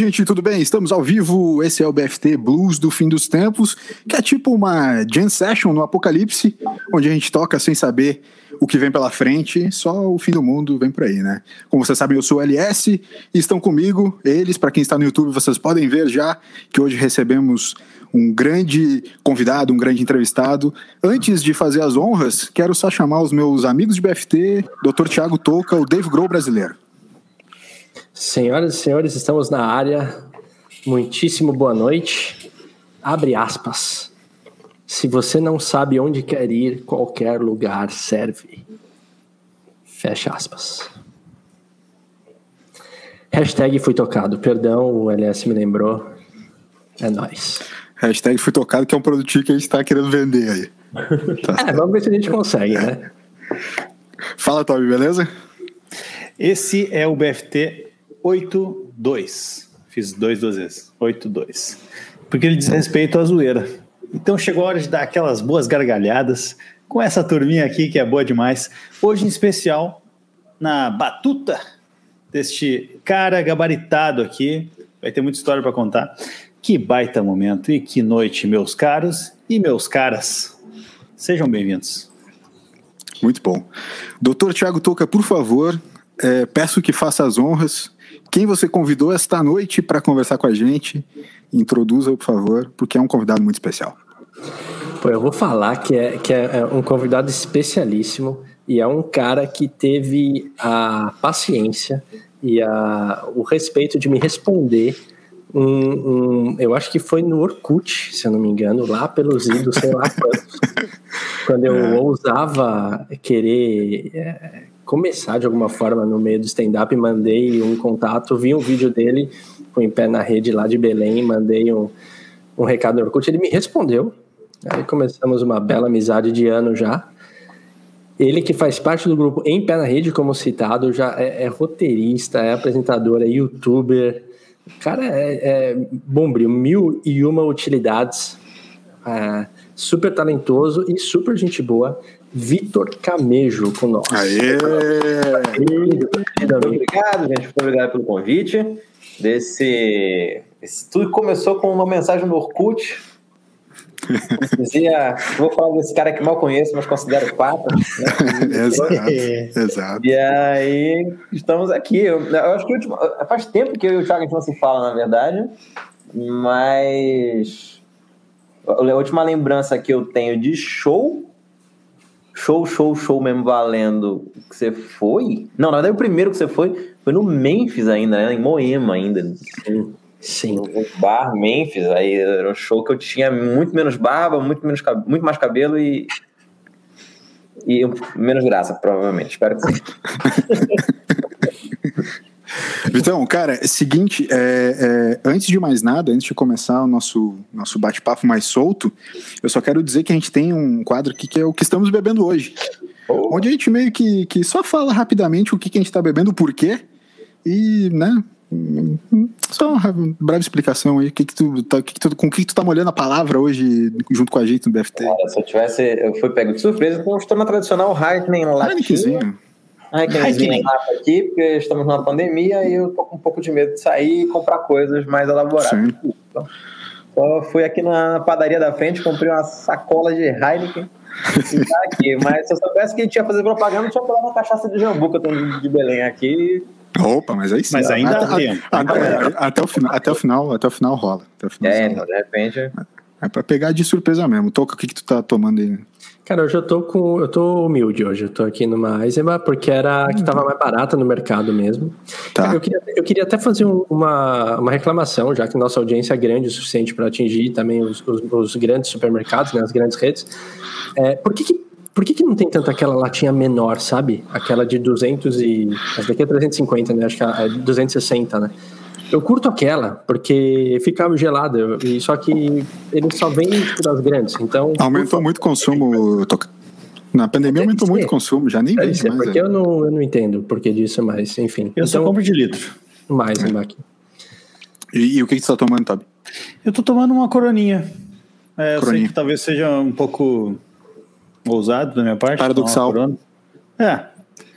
gente, tudo bem? Estamos ao vivo. Esse é o BFT Blues do Fim dos Tempos, que é tipo uma jam session no Apocalipse, onde a gente toca sem saber o que vem pela frente, só o fim do mundo vem por aí, né? Como vocês sabem, eu sou o LS e estão comigo eles, para quem está no YouTube, vocês podem ver já que hoje recebemos um grande convidado, um grande entrevistado. Antes de fazer as honras, quero só chamar os meus amigos de BFT, Dr. Tiago Touca, o Dave Grohl brasileiro. Senhoras e senhores, estamos na área. Muitíssimo boa noite. Abre aspas. Se você não sabe onde quer ir, qualquer lugar serve. Fecha aspas. Hashtag fui tocado. Perdão, o LS me lembrou. É nóis. Hashtag fui tocado, que é um produtinho que a gente está querendo vender aí. Tá. É, vamos ver se a gente consegue, né? Fala, Toby, beleza? Esse é o BFT 8-2. Fiz dois duas vezes. 8-2. Porque ele diz respeito à zoeira. Então chegou a hora de dar aquelas boas gargalhadas com essa turminha aqui que é boa demais. Hoje, em especial, na batuta deste cara gabaritado aqui. Vai ter muita história para contar. Que baita momento e que noite, meus caros e meus caras. Sejam bem-vindos. Muito bom. Doutor Tiago Toca, por favor, é, peço que faça as honras quem você convidou esta noite para conversar com a gente? Introduza, por favor, porque é um convidado muito especial. Pô, eu vou falar que é, que é, é um convidado especialíssimo e é um cara que teve a paciência e a, o respeito de me responder um, um, eu acho que foi no Orkut, se eu não me engano, lá pelos idos, sei lá quantos, quando eu é. ousava querer é, começar de alguma forma no meio do stand-up, mandei um contato, vi um vídeo dele com em pé na rede lá de Belém, mandei um, um recado no Orkut, ele me respondeu. Aí começamos uma bela amizade de ano já. Ele que faz parte do grupo Em Pé na Rede, como citado, já é, é roteirista, é apresentador, é youtuber. Cara é, é bombril, mil e uma utilidades. É, super talentoso e super gente boa. Vitor Camejo com nós. Aê! Muito obrigado, gente. Muito obrigado pelo convite. Desse, esse, tudo começou com uma mensagem no Orkut. Dizia, vou falar desse cara que mal conheço, mas considero papa. Né? exato, exato. E aí, estamos aqui. Eu, eu acho que último, faz tempo que eu e o Thiago a gente não se fala, na verdade, mas a última lembrança que eu tenho de show show, show, show mesmo valendo que você foi? Não, na verdade o primeiro que você foi foi no Memphis ainda, né? Em Moema ainda. Sim. No bar Memphis, aí era um show que eu tinha muito menos barba, muito, menos, muito mais cabelo e. E menos graça, provavelmente. Espero que sim. Então, cara, é seguinte, é, é, antes de mais nada, antes de começar o nosso, nosso bate-papo mais solto, eu só quero dizer que a gente tem um quadro aqui que é o que estamos bebendo hoje. Oh. Onde a gente meio que, que só fala rapidamente o que, que a gente está bebendo, o porquê, e, né, só uma breve explicação aí, que que tu, tá, que que tu, com o que, que tu tá molhando a palavra hoje junto com a gente no BFT? Cara, se eu tivesse, eu fui pego de surpresa, então eu estou na tradicional Heartland Latinha. Ai, que aqui, porque estamos numa pandemia e eu tô com um pouco de medo de sair e comprar coisas mais elaboradas. Então, então, fui aqui na padaria da frente, comprei uma sacola de Heineken e tá aqui. Mas se eu soubesse que a gente ia fazer propaganda, eu tinha pegado uma cachaça de jambu que eu tenho de Belém aqui. Opa, mas aí sim. Mas ainda até, tempo. Até, até, o final, até o final, até o final rola. Até o final é, então, de repente. É, é pra pegar de surpresa mesmo. Toca, o que, que tu tá tomando aí? Cara, hoje eu tô com. Eu tô humilde hoje. Eu tô aqui numa Eisenbach porque era a que tava mais barata no mercado mesmo. Tá. Cara, eu, queria, eu queria até fazer um, uma, uma reclamação, já que nossa audiência é grande o suficiente para atingir também os, os, os, grandes supermercados, né, as grandes redes. É, por que, que por que, que não tem tanto aquela latinha menor, sabe? Aquela de 200 e. Essa daqui é 350, né? Acho que é 260, né? Eu curto aquela, porque ficava gelada, e só que ele só vem das grandes, então... Aumentou muito o consumo, na pandemia aumentou muito o consumo, já nem vende mais. Porque é. eu não, eu não entendo o porquê disso, mas enfim. Eu então, só compro de litro. Mais, é. E, e, o que, que você está tomando, Tobi? Eu estou tomando uma coroninha. É, eu sei que talvez seja um pouco ousado da minha parte. Paradoxal. É,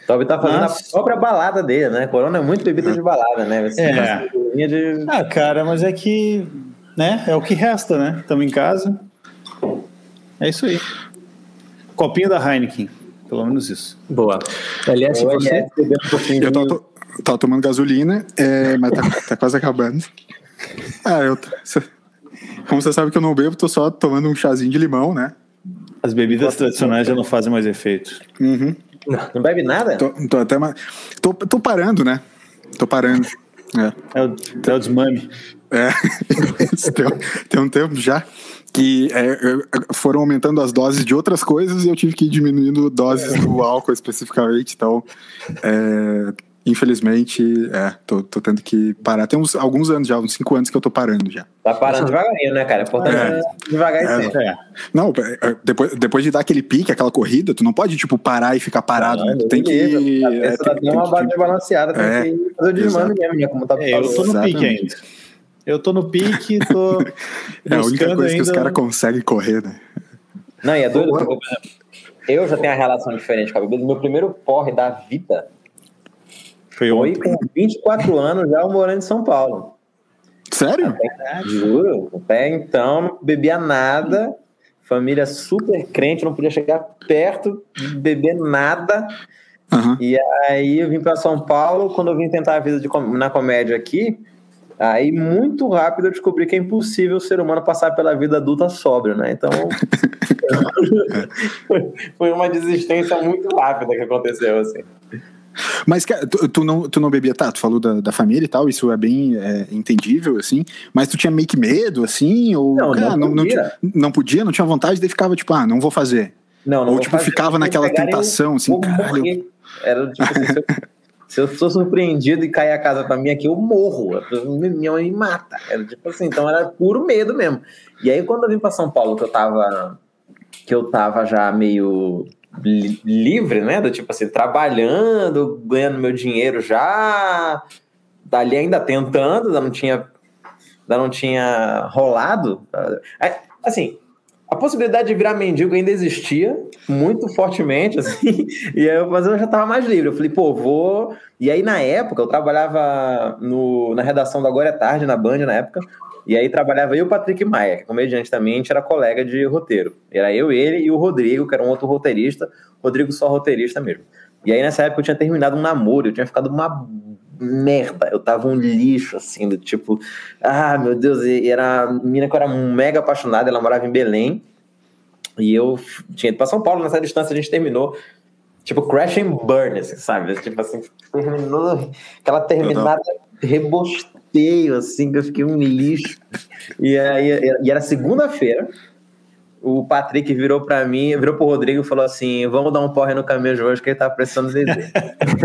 Toby tá fazendo Nossa. a própria balada dele, né? Corona é muito bebida de balada, né? Você é. De... Ah, cara, mas é que, né? É o que resta, né? Estamos em casa. É isso aí. Copinho da Heineken, pelo menos isso. Boa. LS, você? Eu tô, tô, tô tomando gasolina, é, mas tá, tá quase acabando. Ah, eu. Como você sabe que eu não bebo, tô só tomando um chazinho de limão, né? As bebidas tradicionais já não fazem mais efeito. Uhum. Não, não bebe nada? Tô, tô até mais. Tô, tô parando, né? Tô parando. É, é o, é o desmame. É, tem, tem, um tempo já que é, foram aumentando as doses de outras coisas e eu tive que ir diminuindo doses do álcool especificamente. Então, é, Infelizmente, é, tô, tô tendo que parar. Tem uns, alguns anos já, uns cinco anos que eu tô parando já. Tá parando devagarinho, né, cara? É importante é, devagar e é, é. Não, é, é, depois, depois de dar aquele pique, aquela corrida, tu não pode, tipo, parar e ficar parado. Não, né? Tu tem que. É, tem, tem uma base balanceada, tem é, que fazer o desmando mesmo, né? Como tá é, Eu tô no Exatamente. pique ainda. Eu tô no pique, tô. é a única coisa ainda... que os caras conseguem correr, né? Não, e é doido, eu já tenho a relação diferente com a bebida. Meu primeiro porre da vida foi, Foi com 24 anos já morando em São Paulo. Sério? Até, juro. Até então não bebia nada. Família super crente, não podia chegar perto de beber nada. Uhum. E aí eu vim para São Paulo. Quando eu vim tentar a vida de, na comédia aqui, aí muito rápido eu descobri que é impossível o ser humano passar pela vida adulta sóbrio, né? Então foi uma desistência muito rápida que aconteceu assim. Mas tu, tu, não, tu não bebia, tá? Tu falou da, da família e tal, isso é bem é, entendível, assim. Mas tu tinha meio que medo, assim? Ou, não, cara, não, não, podia. Não, não, podia, não tinha vontade, daí ficava tipo, ah, não vou fazer. Não, não Ou tipo, fazer, ficava naquela tentação, assim, caralho. Era tipo assim, se, eu, se eu sou surpreendido e cair a casa pra mim aqui, eu morro. Minha mãe me mata. Era tipo assim, então era puro medo mesmo. E aí, quando eu vim pra São Paulo, que eu tava. Que eu tava já meio livre, né? Do tipo assim, trabalhando, ganhando meu dinheiro já, dali ainda tentando, ainda não tinha, ainda não tinha rolado. Assim, a possibilidade de virar mendigo ainda existia muito fortemente, assim, e aí, mas eu já estava mais livre. Eu falei, pô, vou. E aí, na época, eu trabalhava no, na redação do Agora é Tarde, na Band, na época. E aí trabalhava eu e o Patrick Maia, que é comediante também, a gente era colega de roteiro. Era eu, ele e o Rodrigo, que era um outro roteirista, Rodrigo só roteirista mesmo. E aí nessa época eu tinha terminado um namoro, eu tinha ficado uma merda, eu tava um lixo, assim, do tipo, ah, meu Deus, e era a menina que eu era mega apaixonada, ela morava em Belém, e eu tinha ido pra São Paulo, nessa distância a gente terminou, tipo, crash and burn, assim, sabe? Tipo assim, terminou, aquela terminada rebosteira feio, assim, que eu fiquei um lixo. E, aí, e era segunda-feira. O Patrick virou para mim, virou pro Rodrigo e falou assim: vamos dar um porre no caminho hoje que ele tá precisando de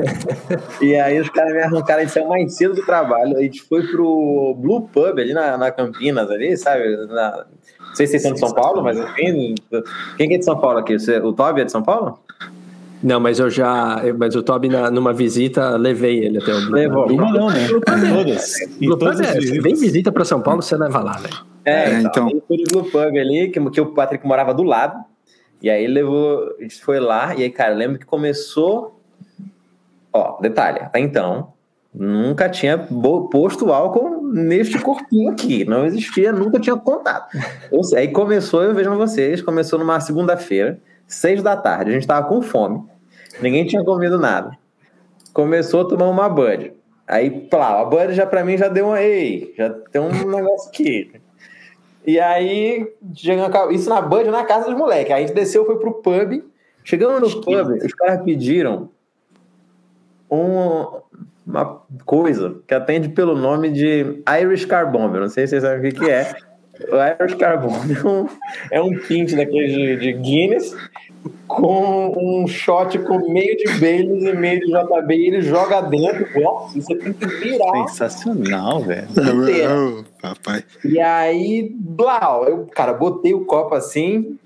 E aí os caras me arrancaram de céu mais cedo do trabalho. A gente foi pro Blue Pub ali na, na Campinas, ali, sabe? Na, não sei se vocês são de São Paulo, mas enfim. Quem é de São Paulo aqui? O Toby é de São Paulo? Não, mas eu já. Mas o Toby, na, numa visita, levei ele até o Blue Levou. Uma não, né? Todas. Blue Pub é, vem visita para São Paulo, você leva lá, velho. É, é, então. Ele foi no Blue Pub ali, que, que o Patrick morava do lado. E aí ele levou. A gente foi lá, e aí, cara, lembro que começou. Ó, detalhe, até então, nunca tinha posto álcool neste corpinho aqui. Não existia, nunca tinha contato. Aí começou, eu vejo vocês, começou numa segunda-feira seis da tarde, a gente tava com fome, ninguém tinha comido nada. Começou a tomar uma Bud. Aí, plá, a Bud já pra mim já deu uma. Ei, já tem um negócio aqui. E aí, isso na Bud na casa dos moleques. Aí a gente desceu, foi pro pub. Chegamos no pub, os caras pediram um, uma coisa que atende pelo nome de Irish Car Bomb. não sei se vocês sabem o que, que é. O Irish Carbon é um, é um pint daquele de, de, Guinness com um shot com meio de Baileys e meio de JB e ele joga dentro. Nossa, você tem que virar. Sensacional, velho. Oh, papai. E aí, blau, eu, cara, botei o copo assim,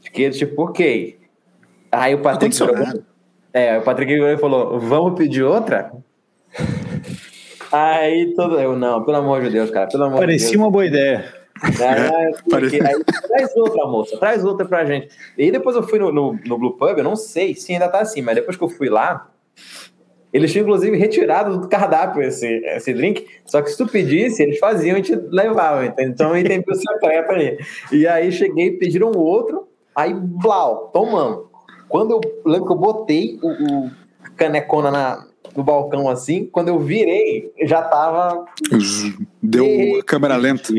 fiquei tipo, ok. Aí o Patrick. É, o Patrick falou: vamos pedir outra? Aí todo eu, não, pelo amor de Deus, cara, pelo amor Parecia de Deus. uma boa ideia. Aí, é, aí, traz outra, moça, traz outra pra gente. E aí depois eu fui no, no, no Blue Pub, eu não sei se ainda tá assim, mas depois que eu fui lá, eles tinham, inclusive, retirado do cardápio esse, esse drink. Só que se tu pedisse, eles faziam e te levavam. Então, aí tem secreto ali. E aí cheguei, pediram outro, aí, blau, tomamos. Quando eu lembro que eu botei o, o canecona na, no balcão assim, quando eu virei, já tava. Deu e... câmera lenta.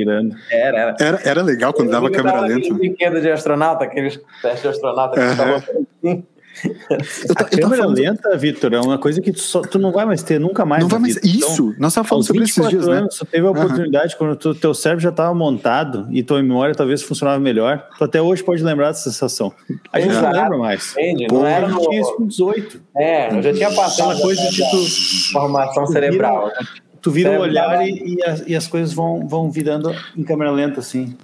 Era, era. Era, era legal quando eu dava câmera lenta. brinquedo de astronauta, aqueles testes de astronauta que estavam assim. Eu tô, a câmera falando... lenta, Vitor, é uma coisa que tu, só, tu, não vai mais ter nunca mais. Não vai mais. Vida. Isso, então, nós estávamos falando sobre esses dias, né? anos, né? Tu teve a oportunidade, uhum. quando o teu cérebro já estava montado e tua memória talvez funcionava melhor. Tu até hoje pode lembrar dessa sensação. A gente Exato. não lembra mais. Entendi, não era no... tinha isso com 18. É, eu já tinha passado uma coisa de tu, formação cerebral. Vira, tu vira o olhar e, e, as, e as coisas vão, vão virando em câmera lenta, assim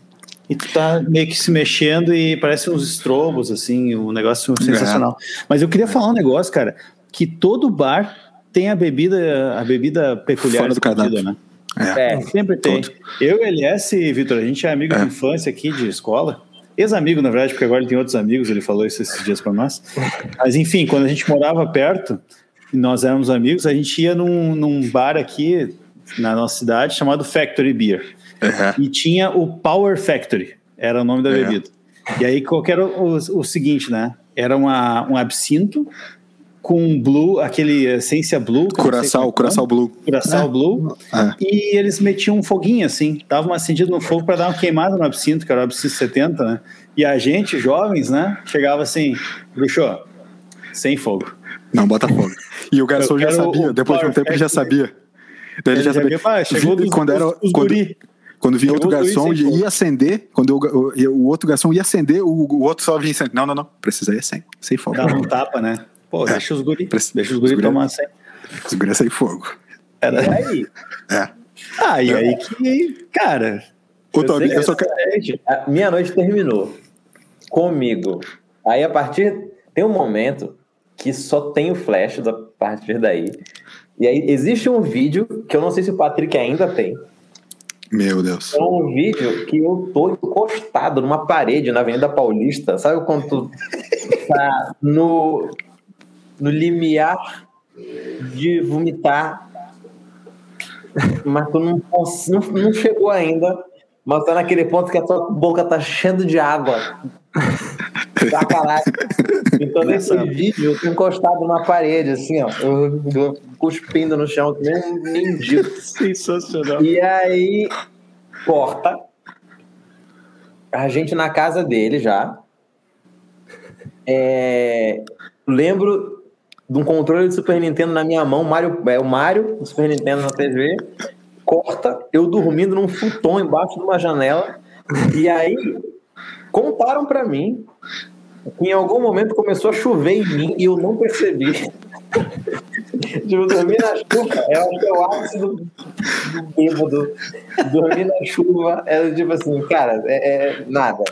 e tu tá meio que se mexendo e parece uns estrobos, assim, um negócio sensacional. É. Mas eu queria falar um negócio, cara, que todo bar tem a bebida, a bebida peculiar. Fora do cardápio. Né? É. é. Sempre tem. Todo. Eu, Elias e Vitor, a gente é amigo é. de infância aqui de escola. Ex-amigo, na verdade, porque agora ele tem outros amigos, ele falou isso esses dias para nós. Mas enfim, quando a gente morava perto, nós éramos amigos, a gente ia num, num bar aqui na nossa cidade chamado Factory Beer. Uhum. E tinha o Power Factory, era o nome da bebida. E aí, qual era o, o, seguinte, né? Era uma, um absinto com blue, aquele essência blue. Curaçao, curaçao blue. Curaçao é. blue. É. E eles metiam um foguinho assim, dava uma acendida no fogo para dar uma queimada no absinto, que era o absinto 70, né? E a gente, jovens, né? Chegava assim, bruxo, sem fogo. Não, bota fogo. E o garçom já sabia, depois de um tempo ele já sabia. Daí ele, ele já sabia. Ah, chegou dos, quando era, quando, quando vinha outro garçom e ia acender, quando o, o, o, outro garçom ia acender, o, o outro só vinha assim, não, não, não, precisa ir sem, sem fogo. Dá um tapa, né? Pô, é. deixa os guri, deixa os guri, guri tomar sem. Os guri sem fogo. Era e aí? É. Ah, e aí que, cara... Ô, Tobi, eu só quero... Minha noite terminou comigo. Aí, a partir... Tem um momento que só tem o flash a partir daí. E aí, existe um vídeo que eu não sei se o Patrick ainda tem, meu Deus. É um vídeo que eu tô encostado numa parede na Avenida Paulista. Sabe quando tu tá no, no limiar de vomitar, mas tu não, não, não chegou ainda, mas tá naquele ponto que a tua boca tá cheia de água. Da caralho. Então, nesse vídeo, eu tô encostado numa parede, assim, ó. Eu, eu cuspindo no chão, que nem um mendigo. Sensacional. E aí, corta. A gente na casa dele já. É, lembro de um controle de Super Nintendo na minha mão, Mario, é, o Mario, do Super Nintendo na TV. Corta, eu dormindo num futon embaixo de uma janela. E aí, contaram para mim que em algum momento começou a chover em mim e eu não percebi. tipo, dormir na chuva é o meu ápice do, do bêbado. Dormir na chuva era tipo assim, cara, é, é, nada.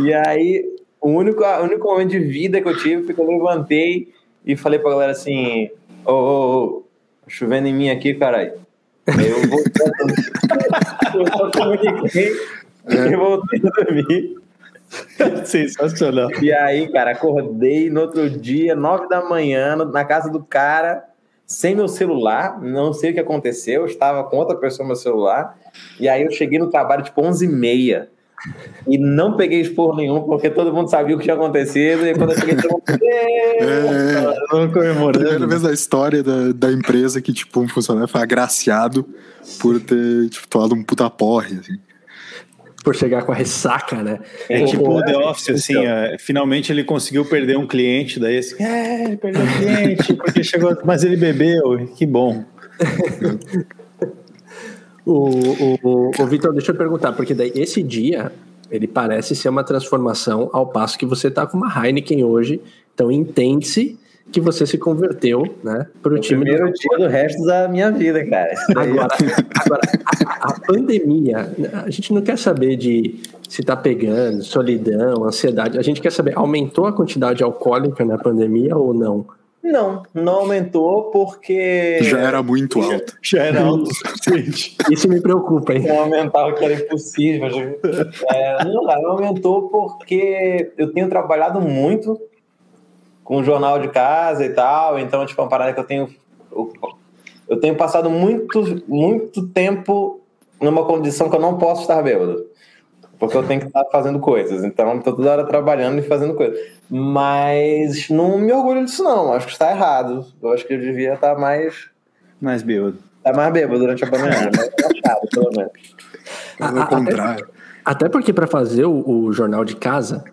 E aí, o único, o único momento de vida que eu tive foi quando eu levantei e falei pra galera assim: Ô, ô, ô, chovendo em mim aqui, caralho. Aí eu voltei, eu só comuniquei e voltei a dormir. Sensacional. E aí, cara, acordei no outro dia, nove da manhã, na casa do cara, sem meu celular, não sei o que aconteceu, estava com outra pessoa no meu celular, e aí eu cheguei no trabalho tipo onze e meia, e não peguei esporro nenhum, porque todo mundo sabia o que tinha acontecido, e quando eu cheguei, todo mundo... É, comemorando. Primeira vez na história da, da empresa que, tipo, um funcionário foi agraciado por ter, tipo, tomado um puta porre, assim por chegar com a ressaca, né? É tipo o The Office, assim, então. é, finalmente ele conseguiu perder um cliente, daí assim, é, ele perdeu um cliente, porque chegou, mas ele bebeu, que bom. o, o, o Vitor, deixa eu perguntar, porque daí esse dia ele parece ser uma transformação ao passo que você tá com uma Heineken hoje, então entende-se que você se converteu, né, para o time. Primeiro do... dia do resto da minha vida, cara. Agora, agora a, a, pandemia, a gente não quer saber de se tá pegando, solidão, ansiedade. A gente quer saber, aumentou a quantidade alcoólica na pandemia ou não? Não, não aumentou porque. Já era muito alto. Já era alto Isso me preocupa, hein? Não aumentar o que era impossível. É, não, não aumentou porque eu tenho trabalhado muito com o jornal de casa e tal, então, tipo, é uma parada que eu tenho. Eu tenho passado muito, muito tempo numa condição que eu não posso estar bêbado porque eu tenho que estar fazendo coisas. Então, estou toda hora trabalhando e fazendo coisas. Mas não me orgulho disso, não. Acho que está errado. Eu acho que eu devia estar mais. Mais bêbado. Estar mais bêbado durante a pandemia, mais relaxado, pelo menos. Pelo contrário. Até, até porque, para fazer o, o, jornal de casa,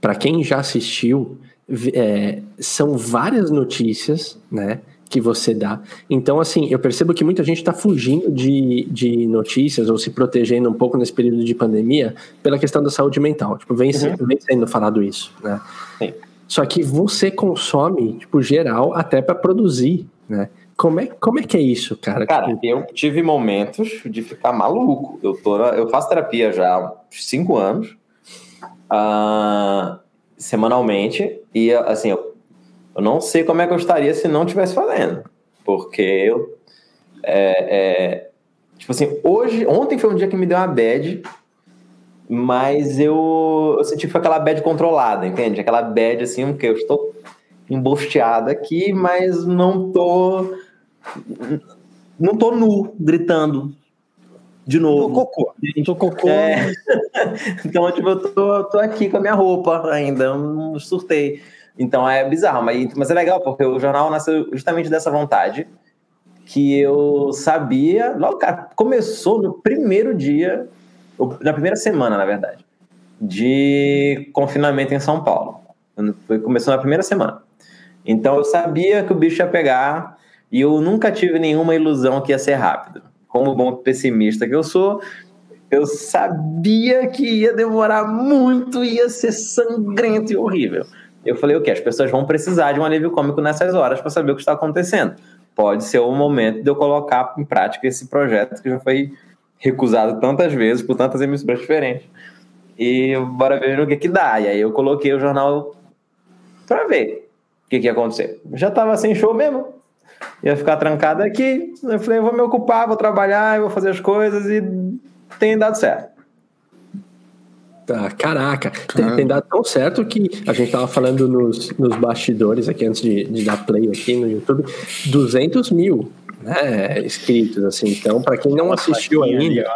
para quem já assistiu, é, são várias notícias, né? que você dá. Então, assim, eu percebo que muita gente está fugindo de, de notícias ou se protegendo um pouco nesse período de pandemia pela questão da saúde mental. Tipo, vem, uhum. vem sendo falado isso, né? Sim. Só que você consome, tipo, geral, até para produzir, né? Como é, como é que é isso, cara? Cara, eu tive momentos de ficar maluco. Eu, tô, eu faço terapia já há cinco anos, uh, semanalmente, e assim, eu eu não sei como é que eu estaria se não estivesse fazendo. Porque eu. É, é, tipo assim, hoje. Ontem foi um dia que me deu uma bad, mas eu, eu senti que foi aquela bad controlada, entende? Aquela bad assim, que eu estou embosteado aqui, mas não tô. Não tô nu, gritando de novo. Tô cocô. Cocô. É. então, tipo, eu tô, tô aqui com a minha roupa ainda, não surtei. Então é bizarro, mas, mas é legal, porque o jornal nasceu justamente dessa vontade que eu sabia. Logo, cara, começou no primeiro dia, na primeira semana, na verdade, de confinamento em São Paulo. Começou na primeira semana. Então eu sabia que o bicho ia pegar e eu nunca tive nenhuma ilusão que ia ser rápido. Como bom pessimista que eu sou, eu sabia que ia demorar muito, ia ser sangrento e horrível. Eu falei, o que? As pessoas vão precisar de um alívio cômico nessas horas para saber o que está acontecendo. Pode ser o momento de eu colocar em prática esse projeto que já foi recusado tantas vezes por tantas emissoras diferentes. E bora ver o que que dá. E aí eu coloquei o jornal para ver o que que ia acontecer. Já estava sem show mesmo. Ia ficar trancado aqui. Eu falei, eu vou me ocupar, vou trabalhar, vou fazer as coisas e tem dado certo. Ah, caraca, tem, tem, dado tão certo que a gente tava falando nos, nos bastidores aqui antes de, de dar play aqui no YouTube, 200 mil né, inscritos, assim. Então, para quem não assistiu ainda.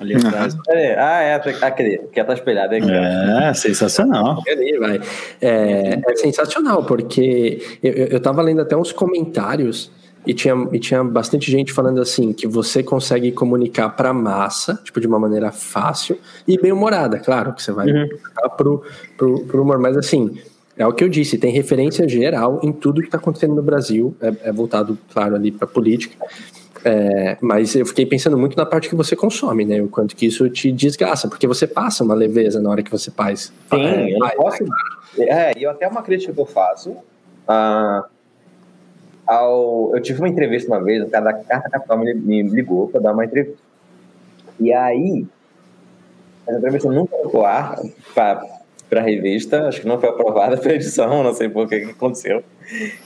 Ali, atrás. É, ah, é, aquele que tá espelhado aqui. É, sensacional. Ali, vai. É, é sensacional, porque eu, eu tava lendo até uns comentários e tinha, e tinha bastante gente falando assim que você consegue comunicar para massa, tipo de uma maneira fácil e bem humorada, claro que você vai uhum. pro, pro, pro humor, mas assim é o que eu disse, tem referência geral em tudo que está acontecendo no Brasil, é, é voltado, claro, ali para política. É, mas eu fiquei pensando muito na parte que você consome, né? O quanto que isso te desgasta, porque você passa uma leveza na hora que você faz. Sim, é, eu não posso. É, e até uma crítica que eu faço. Uh, ao. Eu tive uma entrevista uma vez, o cara da Carta Capital me, me ligou para dar uma entrevista. E aí, essa entrevista nunca foi ar para a revista, acho que não foi aprovada pela edição, não sei por que aconteceu,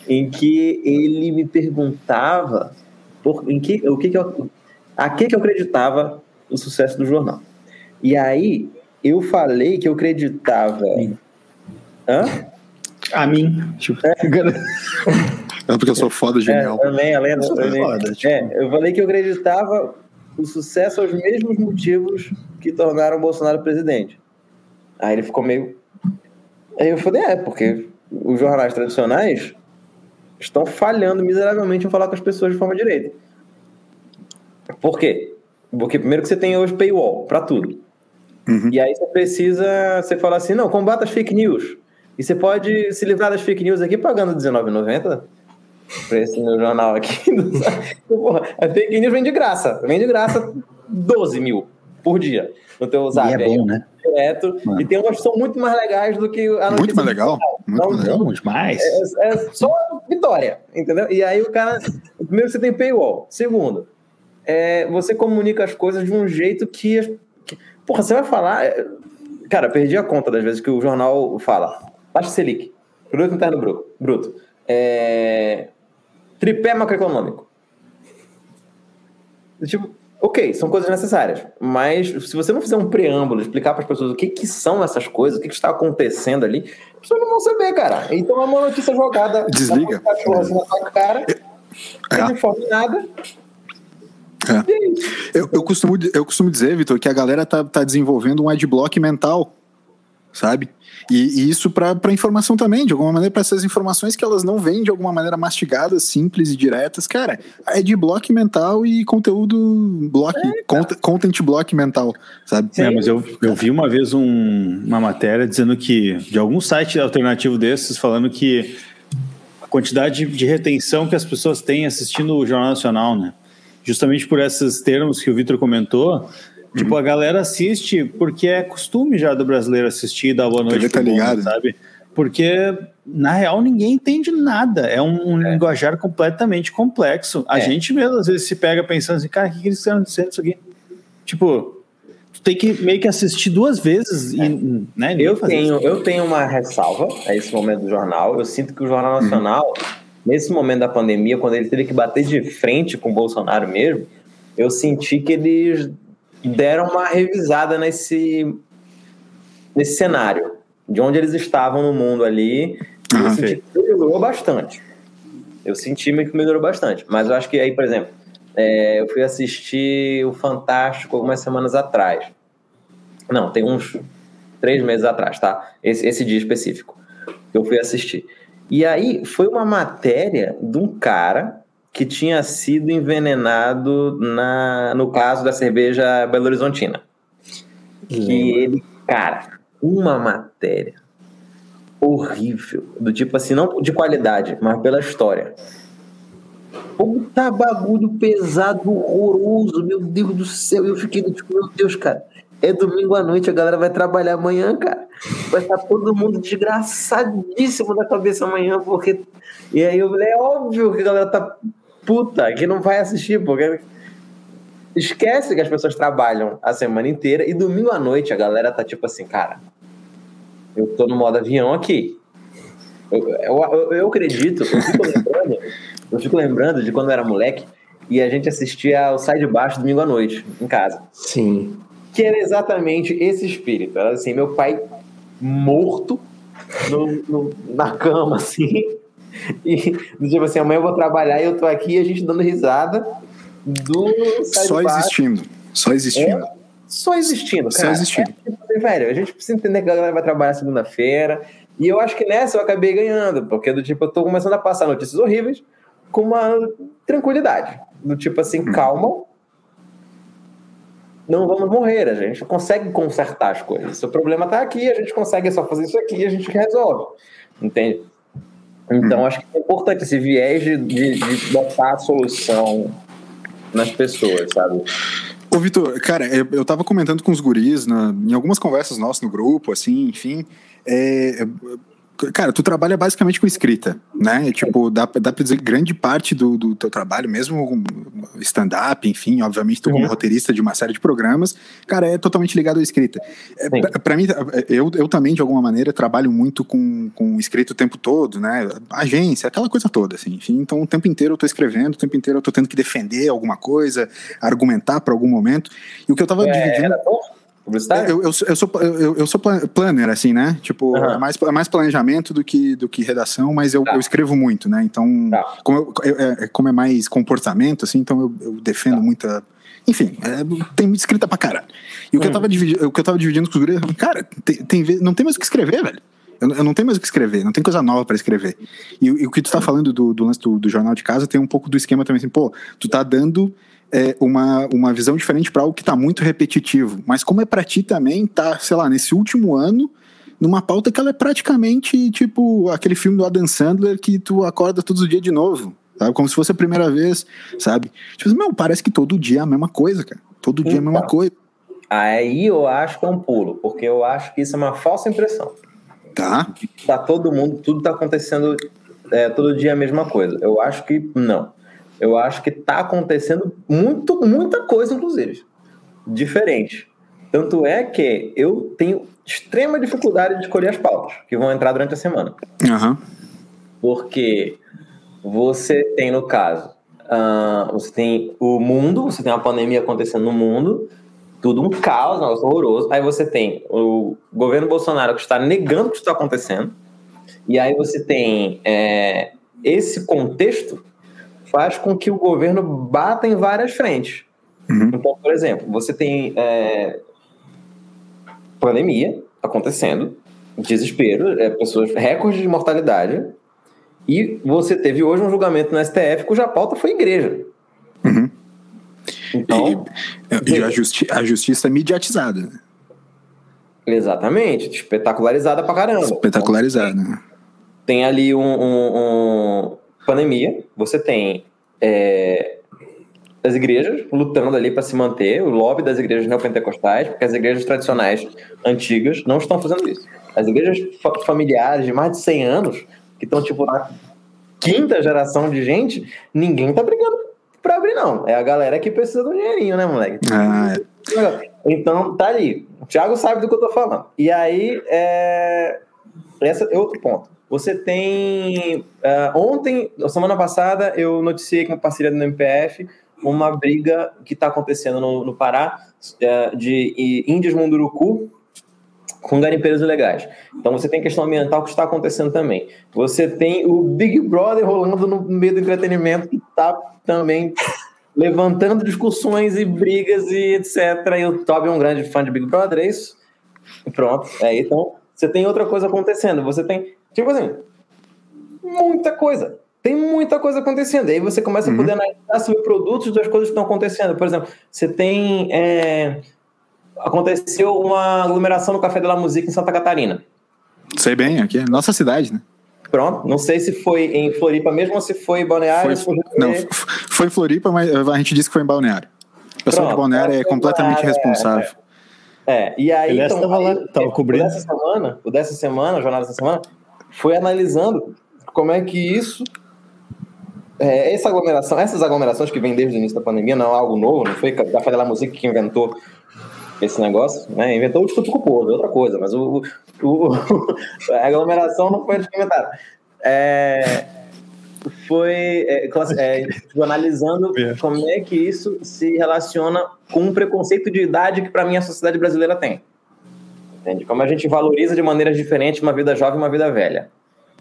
em que ele me perguntava por, em que, o que, que eu, a que, que eu acreditava o sucesso do jornal. E aí eu falei que eu acreditava. Hã? A mim. Tipo, é. É porque eu sou foda, genial. É, também, além. Foda, tipo... É, eu falei que eu acreditava o sucesso aos mesmos motivos que tornaram o Bolsonaro presidente. Aí ele ficou meio. Aí eu falei, é, porque os jornais tradicionais estão falhando miseravelmente em falar com as pessoas de forma direita. Por quê? Porque primeiro que você tem hoje paywall para tudo. Uhum. E aí você precisa, você fala assim, não, combata as fake news. E você pode se livrar das fake news aqui pagando R$19,90 para esse meu jornal aqui. Porra, a fake news vem de graça. Vem de graça 12 mil por dia no teu zap. E é bom, né? Direto. Mano. E tem umas que são muito mais legais do que a Muito mais legal. Muito não, legal. Muito mais. É, é, só vitória, entendeu? E aí o cara... Primeiro você tem paywall. Segundo, é, você comunica as coisas de um jeito que... que porra, você vai falar... É, cara, perdi a conta das vezes que o jornal fala. Baixa Selic. Produto interno bruto. É... Tripé macroeconômico. Tipo, ok, são coisas necessárias, mas se você não fizer um preâmbulo, explicar para as pessoas o que, que são essas coisas, o que, que está acontecendo ali, as pessoas não vão saber, cara. Então é uma notícia jogada Desliga. assim, na tua cara, é. não informa nada. É. Eu, eu, costumo, eu costumo dizer, Vitor, que a galera tá, tá desenvolvendo um adblock mental, sabe? E, e isso para informação também, de alguma maneira, para essas informações que elas não vêm de alguma maneira mastigadas, simples e diretas. Cara, é de bloco mental e conteúdo block, é, content, content block mental, sabe? É, mas eu, eu vi uma vez um, uma matéria dizendo que, de algum site alternativo desses, falando que a quantidade de retenção que as pessoas têm assistindo o Jornal Nacional, né? Justamente por esses termos que o Vitor comentou, Tipo, a galera assiste porque é costume já do brasileiro assistir e dar boa noite. Tá ligado. sabe? Porque, na real, ninguém entende nada. É um, um é. linguajar completamente complexo. A é. gente mesmo, às vezes, se pega pensando assim, cara, o que, que eles estão dizendo isso aqui? Tipo, tu tem que meio que assistir duas vezes. É. E, né, eu, tenho, eu tenho uma ressalva a esse momento do jornal. Eu sinto que o Jornal Nacional, uhum. nesse momento da pandemia, quando ele teve que bater de frente com o Bolsonaro mesmo, eu senti que eles deram uma revisada nesse, nesse cenário, de onde eles estavam no mundo ali. Ah, eu senti que melhorou bastante. Eu senti que melhorou bastante. Mas eu acho que aí, por exemplo, é, eu fui assistir o Fantástico algumas semanas atrás. Não, tem uns três meses atrás, tá? Esse, esse dia específico. Que eu fui assistir. E aí foi uma matéria de um cara que tinha sido envenenado na, no caso da cerveja Belo Horizontina. Que ele, cara, uma matéria horrível, do tipo assim, não de qualidade, mas pela história. Puta bagulho pesado, horroroso, meu Deus do céu. Eu fiquei tipo, meu Deus, cara. É domingo à noite, a galera vai trabalhar amanhã, cara. Vai estar todo mundo desgraçadíssimo da cabeça amanhã, porque. E aí eu falei, é óbvio que a galera tá puta que não vai assistir, porque esquece que as pessoas trabalham a semana inteira e domingo à noite a galera tá tipo assim, cara, eu tô no modo avião aqui. Eu, eu, eu acredito, eu fico lembrando, eu fico lembrando de quando eu era moleque e a gente assistia ao Sai de Baixo domingo à noite, em casa. Sim. Que era exatamente esse espírito. Era assim, meu pai morto no, no, na cama, assim, E, tipo assim, amanhã eu vou trabalhar e eu tô aqui a gente dando risada do. Só existindo. Só existindo. É, só existindo, cara. Só existindo. É, tipo, velho, a gente precisa entender que a galera vai trabalhar segunda-feira. E eu acho que nessa eu acabei ganhando, porque do tipo, eu tô começando a passar notícias horríveis com uma tranquilidade. Do tipo assim, hum. calma. Não vamos morrer, a gente consegue consertar as coisas. Se o problema tá aqui, a gente consegue só fazer isso aqui e a gente resolve. Entende? Então, uhum. acho que é importante esse viés de, de, de botar a solução nas pessoas, sabe? Ô, Vitor, cara, eu tava comentando com os guris na, em algumas conversas nossas no grupo, assim, enfim. É, Cara, tu trabalha basicamente com escrita, né? Tipo, dá, dá pra dizer que grande parte do, do teu trabalho, mesmo stand-up, enfim, obviamente tu como uhum. roteirista de uma série de programas, cara, é totalmente ligado à escrita. É, pra, pra, mim, eu, eu também, de alguma maneira, trabalho muito com, com escrita o tempo todo, né? Agência, aquela coisa toda, assim. Enfim, então o tempo inteiro eu tô escrevendo, o tempo inteiro eu tô tendo que defender alguma coisa, argumentar para algum momento. E o que eu tava é, dividindo... Era bom Publicitário? Eu, eu, eu, sou, eu, eu sou planner, assim, né? Tipo, uhum. é, mais, é mais planejamento do que, do que redação, mas eu, tá. eu escrevo muito, né? Então, tá. como, eu, é, como é mais comportamento, assim, então eu, eu defendo tá. muita. Enfim, é, tem muita escrita pra caralho. E o, que eu uhum. tava dividindo, o que eu tava dividindo com os guris, cara, tem, tem, não tem mais o que escrever, velho. Eu, eu, não tenho mais o que escrever, não tem coisa nova para escrever. E, e, o que tu tá falando do, do lance do, do jornal de casa tem um pouco do esquema também, assim, pô, tu tá dando é, uma, uma visão diferente para algo que está muito repetitivo. Mas como é para ti também, tá, sei lá, nesse último ano, numa pauta que ela é praticamente tipo aquele filme do Adam Sandler que tu acorda todos os dias de novo. Sabe? Como se fosse a primeira vez, sabe? Tipo, assim, meu, parece que todo dia é a mesma coisa, cara. Todo dia então, é a mesma então, coisa. Aí eu acho que é um pulo, porque eu acho que isso é uma falsa impressão. Tá. Tá todo mundo, tudo tá acontecendo é, todo dia a mesma coisa. Eu acho que não. Eu acho que está acontecendo muito, muita coisa, inclusive, diferente. Tanto é que eu tenho extrema dificuldade de escolher as pautas que vão entrar durante a semana. Uhum. porque você tem, no caso, uh, você tem o mundo, você tem uma pandemia acontecendo no mundo, tudo um caos, um negócio horroroso. Aí você tem o governo Bolsonaro que está negando que isso está acontecendo. E aí você tem é, esse contexto faz com que o governo bata em várias frentes. Uhum. Então, por exemplo, você tem é, pandemia acontecendo, desespero, é, pessoas, recorde de mortalidade, e você teve hoje um julgamento no STF cuja pauta foi igreja. Uhum. Então, e, e a, justi a justiça é mediatizada. Né? Exatamente, espetacularizada pra caramba. Espetacularizada. Então, tem ali um, um, um, pandemia, você tem é, as igrejas lutando ali para se manter, o lobby das igrejas neopentecostais, porque as igrejas tradicionais antigas não estão fazendo isso. As igrejas familiares de mais de 100 anos, que estão tipo na quinta geração de gente, ninguém tá brigando para abrir, não. É a galera que precisa do dinheirinho, né, moleque? Ah, é. Então, tá ali. O Thiago sabe do que eu tô falando. E aí, é... esse é outro ponto. Você tem. Uh, ontem, semana passada, eu noticiei com parceria do MPF uma briga que está acontecendo no, no Pará uh, de índios munduruku com garimpeiros ilegais. Então você tem questão ambiental que está acontecendo também. Você tem o Big Brother rolando no meio do entretenimento que está também levantando discussões e brigas e etc. E o Toby é um grande fã de Big Brother, é isso? pronto. É, então você tem outra coisa acontecendo. Você tem Tipo assim, muita coisa. Tem muita coisa acontecendo. Aí você começa uhum. a poder analisar sobre produtos das coisas que estão acontecendo. Por exemplo, você tem. É... Aconteceu uma aglomeração no Café de la Musique em Santa Catarina. Sei bem, aqui é nossa cidade, né? Pronto, não sei se foi em Floripa mesmo ou se foi em Balneário. Foi, não, foi em Floripa, mas a gente disse que foi em Balneário. O pessoal de Balneário é completamente é, responsável. É, é. e aí. Ele então, lá, tava cobrindo. O dessa semana, o dessa semana, a jornada dessa semana, foi analisando como é que isso é, essa aglomeração, essas aglomerações que vêm desde o início da pandemia não é algo novo, não foi a Fadela Música que inventou esse negócio, né? Inventou o estupro povo, é outra coisa, mas o, o, a aglomeração não foi inventada. É, foi é, é, tipo, analisando é. como é que isso se relaciona com o preconceito de idade que para mim a sociedade brasileira tem. Entende? Como a gente valoriza de maneiras diferentes uma vida jovem e uma vida velha.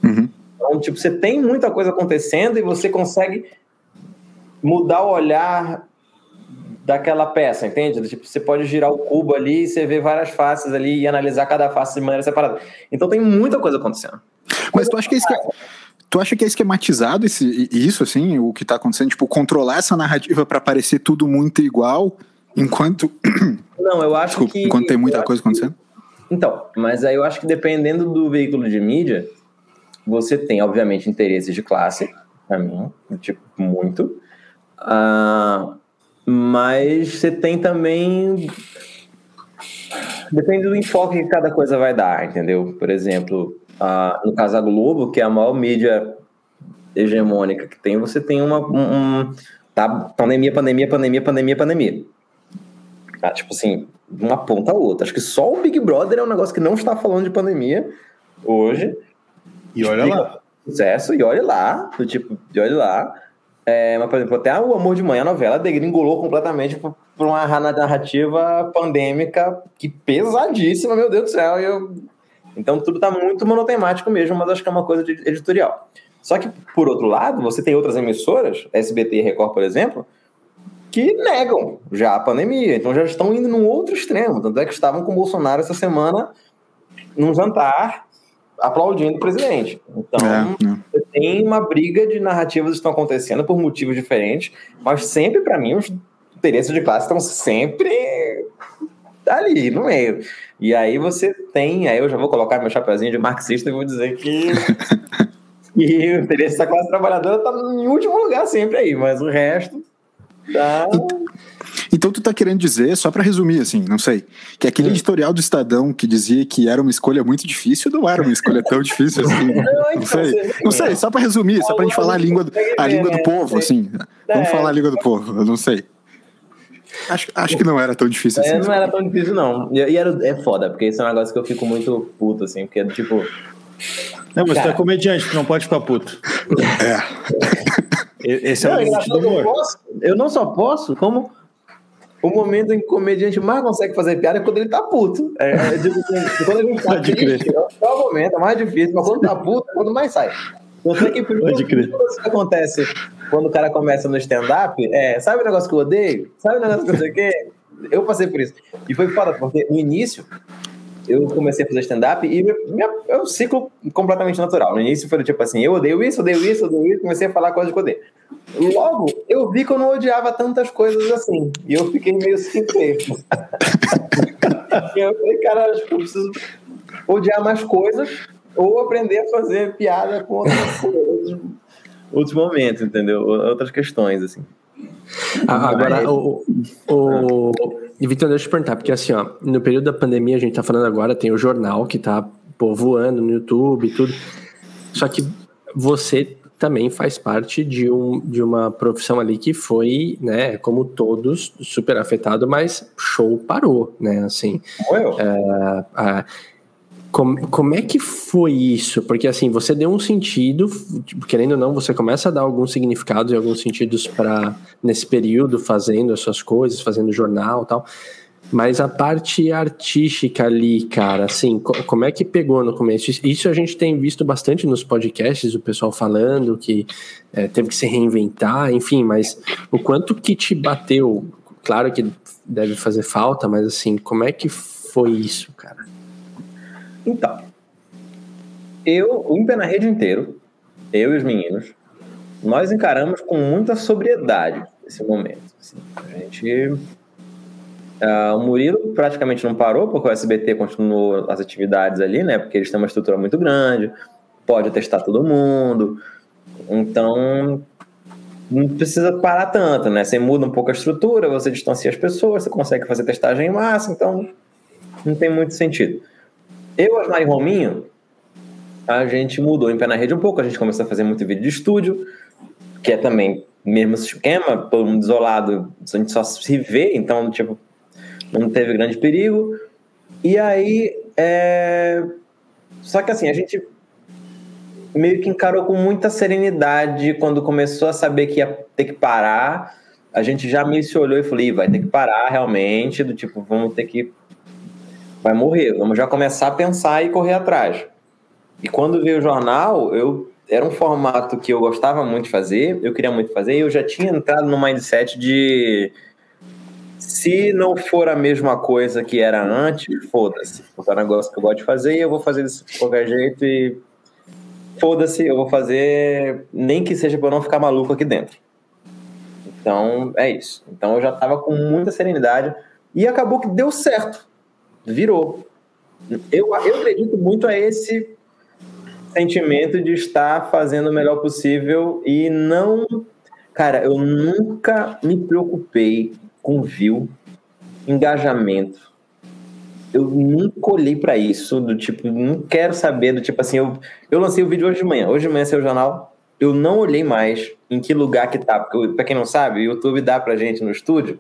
Uhum. Então, tipo, você tem muita coisa acontecendo e você consegue mudar o olhar daquela peça, entende? Tipo, você pode girar o cubo ali e você vê várias faces ali e analisar cada face de maneira separada. Então tem muita coisa acontecendo. Mas tu acha que é, esque... tu acha que é esquematizado esse, isso, assim, o que tá acontecendo? Tipo, controlar essa narrativa para parecer tudo muito igual, enquanto... Não, eu acho Desculpa, que... Enquanto tem muita coisa acontecendo? Então, mas aí eu acho que dependendo do veículo de mídia, você tem, obviamente, interesses de classe, para mim, tipo, muito. Uh, mas você tem também. Depende do enfoque que cada coisa vai dar, entendeu? Por exemplo, uh, no caso da Globo, que é a maior mídia hegemônica que tem, você tem uma. Um, tá, pandemia, pandemia, pandemia, pandemia, pandemia. Tá, tipo assim, de uma ponta a outra. Acho que só o Big Brother é um negócio que não está falando de pandemia hoje. E olha lá. Sucesso, e olha lá. Do tipo, e olha lá. É, mas, por exemplo, até o Amor de Manhã, a novela, degringolou completamente por, por uma narrativa pandêmica que pesadíssima, meu Deus do céu. Eu... Então tudo está muito monotemático mesmo, mas acho que é uma coisa de editorial. Só que, por outro lado, você tem outras emissoras, SBT e Record, por exemplo, que negam já a pandemia. Então já estão indo num outro extremo. Tanto é que estavam com o Bolsonaro essa semana num jantar aplaudindo o presidente. Então, é, é. tem uma briga de narrativas que estão acontecendo por motivos diferentes, mas sempre, para mim, os interesses de classe estão sempre ali no meio. E aí você tem, aí eu já vou colocar meu chapeuzinho de marxista e vou dizer que, que o interesse da classe trabalhadora está em último lugar sempre aí, mas o resto Tá. Então tu tá querendo dizer, só para resumir assim, não sei, que aquele editorial do Estadão que dizia que era uma escolha muito difícil, não era uma escolha tão difícil assim. Não, não então, sei. Não sei, só para resumir, só pra gente falar a língua do, a língua do povo, assim. Vamos é. falar a língua do povo, eu não sei. Acho, acho que não era tão difícil assim. É, não era tão difícil, não. E, era, é foda, porque isso é um negócio que eu fico muito puto, assim, porque, tipo, Não, mas Cara, tu é comediante, tu não pode ficar puto. É. Esse é não, do humor. Eu, posso, eu não só posso, como o momento em que o comediante mais consegue fazer piada é quando ele tá puto. É, é, digo, quando ele tá Pode triste, é o momento, é mais difícil, mas quando tá puto é quando mais sai. Eu sei que primeiro que acontece quando o cara começa no stand-up é, sabe o negócio que eu odeio? Sabe o negócio que eu sei o quê? Eu passei por isso. E foi foda, porque no início eu comecei a fazer stand-up e é um ciclo completamente natural. No início foi tipo assim, eu odeio isso, odeio isso, odeio isso, comecei a falar coisas que eu odeio. Logo, eu vi que eu não odiava tantas coisas assim. E eu fiquei meio sem tempo. eu falei, cara, acho que eu preciso odiar mais coisas ou aprender a fazer piada com outros, outros momentos, entendeu? Outras questões, assim. Ah, agora, o, o, e Vitor, deixa eu te perguntar, porque assim, ó, no período da pandemia, a gente tá falando agora, tem o jornal que tá povoando no YouTube e tudo. Só que você também faz parte de, um, de uma profissão ali que foi, né, como todos, super afetado, mas show parou, né, assim. É, como, como é que foi isso? Porque assim, você deu um sentido, tipo, querendo ou não, você começa a dar alguns significados e alguns sentidos para nesse período fazendo as suas coisas, fazendo jornal, tal. Mas a parte artística ali, cara, assim, como é que pegou no começo? Isso a gente tem visto bastante nos podcasts, o pessoal falando que é, teve que se reinventar, enfim, mas o quanto que te bateu? Claro que deve fazer falta, mas assim, como é que foi isso, cara? Então, eu, o Impé na Rede inteiro, eu e os meninos, nós encaramos com muita sobriedade esse momento. Assim. A gente. Uh, o Murilo praticamente não parou, porque o SBT continuou as atividades ali, né? Porque eles têm uma estrutura muito grande, pode testar todo mundo. Então, não precisa parar tanto, né? Você muda um pouco a estrutura, você distancia as pessoas, você consegue fazer testagem em massa, então não tem muito sentido. Eu, Asmar e Rominho, a gente mudou em pé na rede um pouco, a gente começou a fazer muito vídeo de estúdio, que é também mesmo esquema, todo mundo isolado, a gente só se vê, então, tipo, não teve grande perigo. E aí, é... só que assim, a gente meio que encarou com muita serenidade quando começou a saber que ia ter que parar. A gente já meio se olhou e falou, vai ter que parar realmente, do tipo, vamos ter que vai morrer. Vamos já começar a pensar e correr atrás. E quando veio o jornal, eu era um formato que eu gostava muito de fazer, eu queria muito fazer, e eu já tinha entrado no mindset de se não for a mesma coisa que era antes, foda-se. É um negócio que eu gosto de fazer e eu vou fazer isso de qualquer jeito e foda-se, eu vou fazer nem que seja para não ficar maluco aqui dentro. Então, é isso. Então eu já estava com muita serenidade e acabou que deu certo virou. Eu, eu acredito muito a esse sentimento de estar fazendo o melhor possível e não. Cara, eu nunca me preocupei com view, engajamento. Eu nunca olhei para isso, do tipo, não quero saber, do tipo assim, eu, eu lancei o vídeo hoje de manhã. Hoje de manhã saiu o jornal, eu não olhei mais em que lugar que tá, porque, pra quem não sabe, o YouTube dá pra gente no estúdio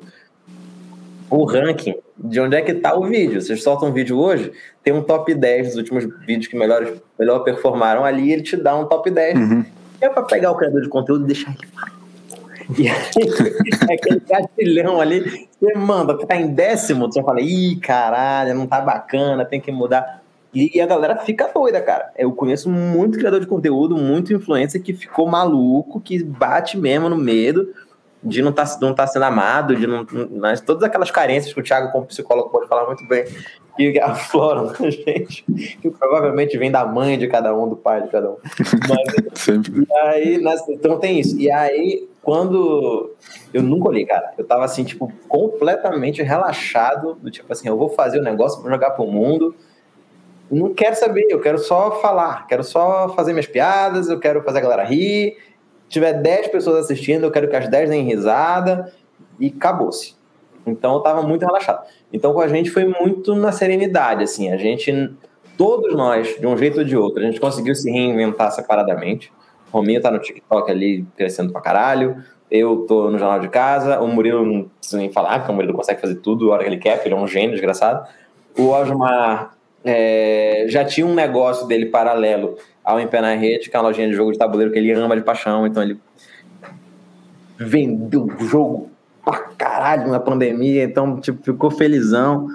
o ranking de onde é que está o vídeo. Vocês soltam um vídeo hoje, tem um top 10 dos últimos vídeos que melhor, melhor performaram ali, ele te dá um top 10. Uhum. É para pegar o criador de conteúdo e deixar ele e aí, aquele gatilhão ali, você manda, tá em décimo, você fala, ih, caralho, não tá bacana, tem que mudar. E, a galera fica doida, cara. Eu conheço muito criador de conteúdo, muito influencer que ficou maluco, que bate mesmo no medo, de não estar tá, não tá sendo amado, de não, mas todas aquelas carências que o Thiago, como psicólogo, pode falar muito bem, que afloram na gente, que provavelmente vem da mãe de cada um, do pai de cada um. Mas, e aí, então tem isso. E aí, quando eu nunca olhei, cara, eu tava assim, tipo, completamente relaxado, do tipo assim, eu vou fazer o negócio, vou jogar pro mundo. Não quero saber, eu quero só falar, quero só fazer minhas piadas, eu quero fazer a galera rir, tiver 10 pessoas assistindo, eu quero que as 10 deem risada e acabou-se. Então eu tava muito relaxado. Então com a gente foi muito na serenidade, assim, a gente, todos nós, de um jeito ou de outro, a gente conseguiu se reinventar separadamente. Rominho tá no TikTok ali crescendo pra caralho, eu tô no Jornal de Casa, o Murilo não precisa nem falar, porque o Murilo consegue fazer tudo a hora que ele quer, porque ele é um gênio desgraçado. O Osmar é, já tinha um negócio dele paralelo ao Em Pé na Rede, que é uma lojinha de jogo de tabuleiro que ele ama de paixão, então ele vendeu o jogo pra caralho na pandemia, então tipo, ficou felizão.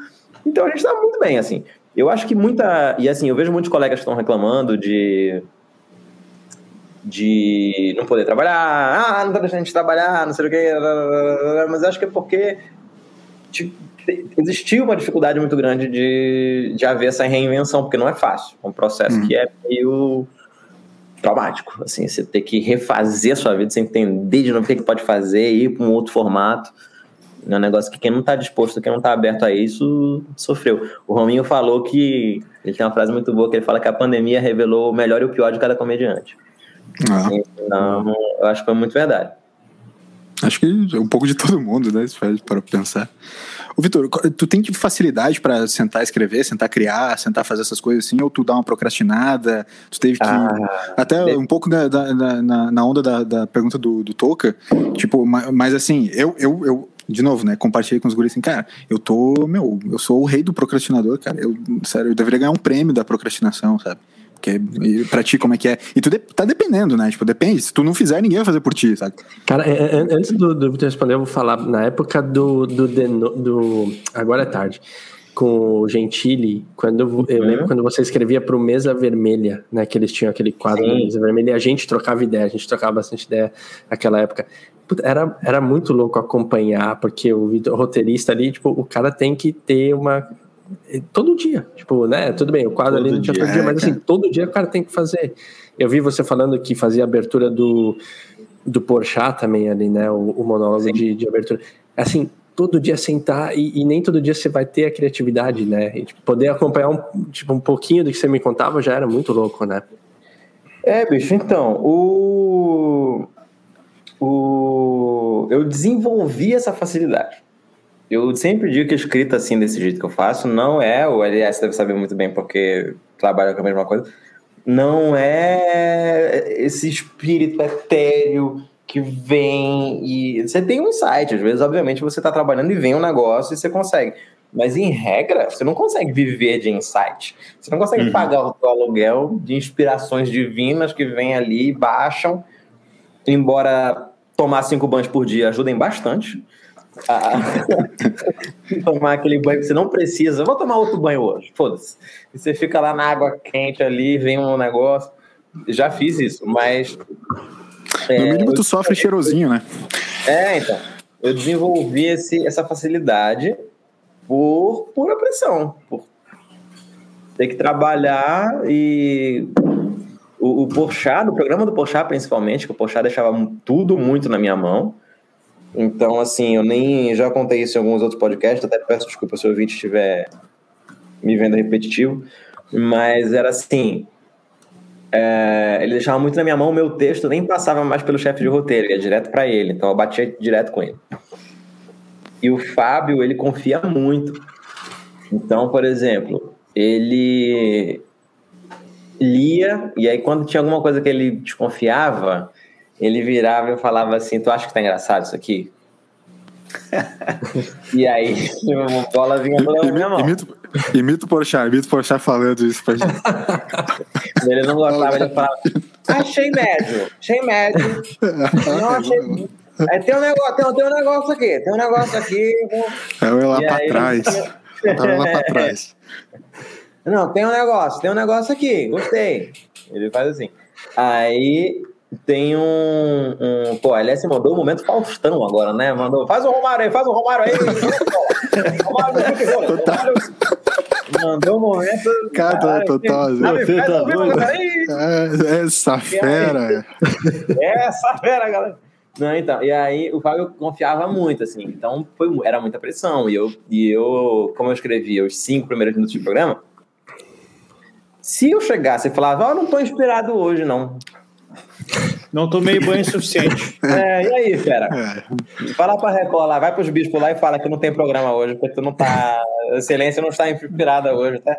Então a gente tá muito bem, assim. Eu acho que muita. E assim, eu vejo muitos colegas que estão reclamando de. De não poder trabalhar, ah, não tá deixando a gente trabalhar, não sei o quê, mas acho que é porque tipo, existiu uma dificuldade muito grande de, de haver essa reinvenção, porque não é fácil. É um processo hum. que é meio traumático. Assim, você ter que refazer a sua vida, você entender de novo o que, é que pode fazer, ir para um outro formato. É um negócio que quem não está disposto, quem não está aberto a isso, sofreu. O Rominho falou que. Ele tem uma frase muito boa que ele fala que a pandemia revelou o melhor e o pior de cada comediante. Ah. Então, eu acho que foi muito verdade. Acho que um pouco de todo mundo, né? Se faz para pensar. Ô, Vitor, tu tem tipo, facilidade para sentar escrever, sentar criar, sentar fazer essas coisas assim, ou tu dá uma procrastinada? Tu teve que. Ah, até um pouco da, da, na, na onda da, da pergunta do, do Toca, tipo, mas assim, eu, eu, eu de novo, né, compartilhei com os guris assim, cara, eu tô, meu, eu sou o rei do procrastinador, cara, eu, sério, eu deveria ganhar um prêmio da procrastinação, sabe? Porque pra ti, como é que é? E tu de, tá dependendo, né? Tipo, depende. Se tu não fizer, ninguém vai fazer por ti, sabe? Cara, é, é, antes do, do Vitor responder, eu vou falar na época do, do, do, do Agora é tarde com o Gentili, quando eu, eu lembro quando você escrevia para o Mesa Vermelha, né, que eles tinham aquele quadro Sim. Mesa Vermelha, e a gente trocava ideia, a gente trocava bastante ideia naquela época. Era, era muito louco acompanhar, porque o, o roteirista ali, tipo, o cara tem que ter uma todo dia, tipo, né? Tudo bem, o quadro todo ali não tinha todo dia, mas assim, todo dia o cara tem que fazer. Eu vi você falando que fazia abertura do, do Porchat também ali, né? O, o monólogo de, de, abertura. Assim, todo dia sentar e, e, nem todo dia você vai ter a criatividade, né? E, tipo, poder acompanhar um, tipo, um pouquinho do que você me contava já era muito louco, né? É, bicho, então, o... o... eu desenvolvi essa facilidade. Eu sempre digo que a escrita assim, desse jeito que eu faço, não é, o LS deve saber muito bem porque trabalha com a mesma coisa, não é esse espírito etéreo que vem e você tem um insight, às vezes obviamente você está trabalhando e vem um negócio e você consegue, mas em regra você não consegue viver de insight, você não consegue uhum. pagar o seu aluguel de inspirações divinas que vêm ali e baixam, embora tomar cinco banhos por dia ajudem bastante, tomar aquele banho que você não precisa. Vou tomar outro banho hoje, foda-se. E você fica lá na água quente ali, vem um negócio. Já fiz isso, mas. No é, mínimo, tu sofre cheirosinho, né? É, então. Eu desenvolvi esse, essa facilidade por pura pressão, por ter que trabalhar e o, o Porchat, no programa do Porchat principalmente, que o Porchat deixava tudo muito na minha mão, então, assim, eu nem já contei isso em alguns outros podcasts, até peço desculpa se o ouvinte estiver me vendo repetitivo, mas era assim. É, ele deixava muito na minha mão o meu texto, nem passava mais pelo chefe de roteiro, ia direto para ele, então eu batia direto com ele. E o Fábio, ele confia muito. Então, por exemplo, ele lia, e aí quando tinha alguma coisa que ele desconfiava, ele virava e falava assim: Tu acha que tá engraçado isso aqui? e aí, uma bola vinha pela minha mão. Imito, imito o Porchat, imito o Porchat falando isso pra gente. ele não gostava, ele falava: Achei médio, achei médio. Não achei. Aí tem um negócio, tem, tem um negócio aqui, tem um negócio aqui. Eu ia lá e pra aí, trás. Eu tava lá pra trás. Não, tem um negócio, tem um negócio aqui, gostei. Ele faz assim. Aí tem um, um. Pô, a LS mandou o um momento Faustão agora, né? Mandou. Faz o Romário aí, faz o Romário aí. Romário, Romário, mandou um momento. Cara, total. Você tá doido? É, essa fera. É, essa fera, galera. Não, então, e aí o Fábio confiava muito, assim, então foi, era muita pressão. E eu, e eu, como eu escrevi os cinco primeiros minutos de programa, se eu chegasse e falava, oh, eu não tô inspirado hoje, não. Não tomei banho suficiente. É, e aí, fera? É. Fala pra Record lá, vai pros bispos lá e fala que não tem programa hoje, porque tu não tá. A excelência não está inspirada hoje, tá?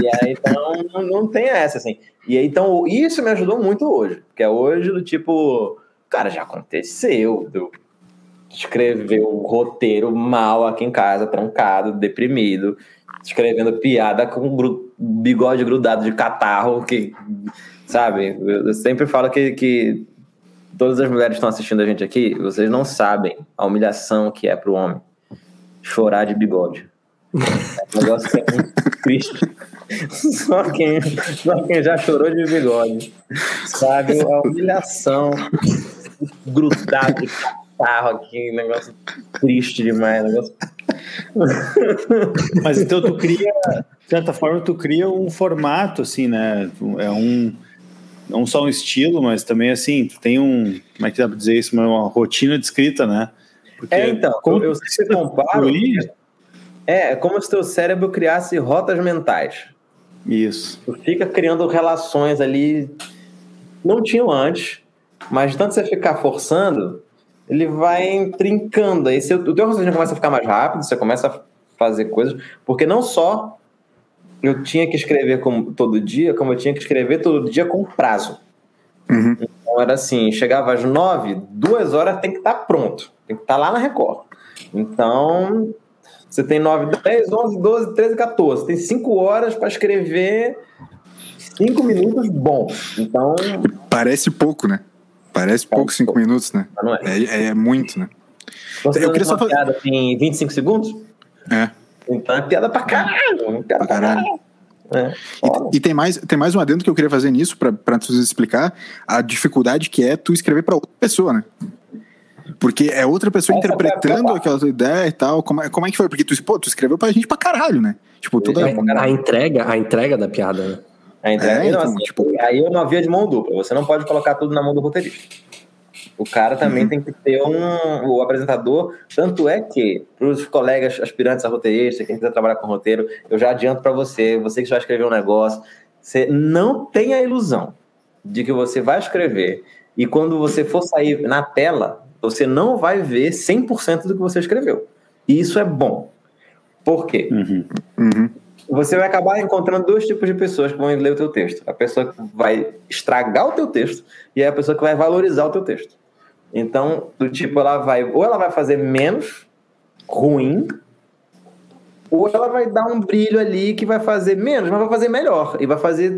E aí, então, não, não tem essa, assim. E aí, então, isso me ajudou muito hoje. Porque é hoje do tipo, cara, já aconteceu, do escrever um roteiro mal aqui em casa, trancado, deprimido, escrevendo piada com bigode grudado de catarro, que, sabe? Eu sempre falo que, que todas as mulheres que estão assistindo a gente aqui, vocês não sabem a humilhação que é para o homem chorar de bigode. É um negócio que é muito triste. Só quem, só quem já chorou de bigode sabe a humilhação grudado de catarro aqui, negócio triste demais, negócio. Mas então tu cria, de certa forma, tu cria um formato, assim, né? É um não só um estilo, mas também assim, tu tem um, como é que dá pra dizer isso, uma rotina de escrita, né? Porque é, então, como eu se comparo, é, é como se teu cérebro criasse rotas mentais. Isso. Tu fica criando relações ali, não tinham antes, mas tanto você ficar forçando, ele vai trincando. Aí você, o teu raciocínio começa a ficar mais rápido, você começa a fazer coisas, porque não só eu tinha que escrever como, todo dia, como eu tinha que escrever todo dia com prazo. Uhum. Então era assim, chegava às nove, duas horas tem que estar tá pronto, tem que estar tá lá na Record. Então, você tem 9, 10, 11, 12, 13, 14. Tem 5 horas para escrever 5 minutos bons. Então. Parece pouco, né? Parece pouco 5 minutos, né? É. É, é. muito, né? Você eu queria só fazer. em 25 segundos? É. Então é piada pra caralho. Piada pra caralho. É. E, e, tem, mais, tem mais um adendo que eu queria fazer nisso para tu explicar a dificuldade que é tu escrever para outra pessoa, né? Porque é outra pessoa Essa interpretando aquela tua ideia e tal. Como é, como é que foi? Porque tu, pô, tu escreveu pra gente pra caralho, né? Tipo, toda. A, a entrega, a entrega da piada, né? A entrega, é, não, então, assim, tipo... Aí é uma via de mão dupla. Você não pode colocar tudo na mão do roteirista. O cara também uhum. tem que ter um. O apresentador. Tanto é que, para os colegas aspirantes a roteirista, quem quiser trabalhar com roteiro, eu já adianto para você, você que já escreveu um negócio, você não tem a ilusão de que você vai escrever e quando você for sair na tela, você não vai ver 100% do que você escreveu. E isso é bom. Por quê? Uhum. Uhum. Você vai acabar encontrando dois tipos de pessoas que vão ler o teu texto. A pessoa que vai estragar o teu texto e a pessoa que vai valorizar o teu texto. Então, do tipo, ela vai ou ela vai fazer menos ruim, ou ela vai dar um brilho ali que vai fazer menos, mas vai fazer melhor e vai fazer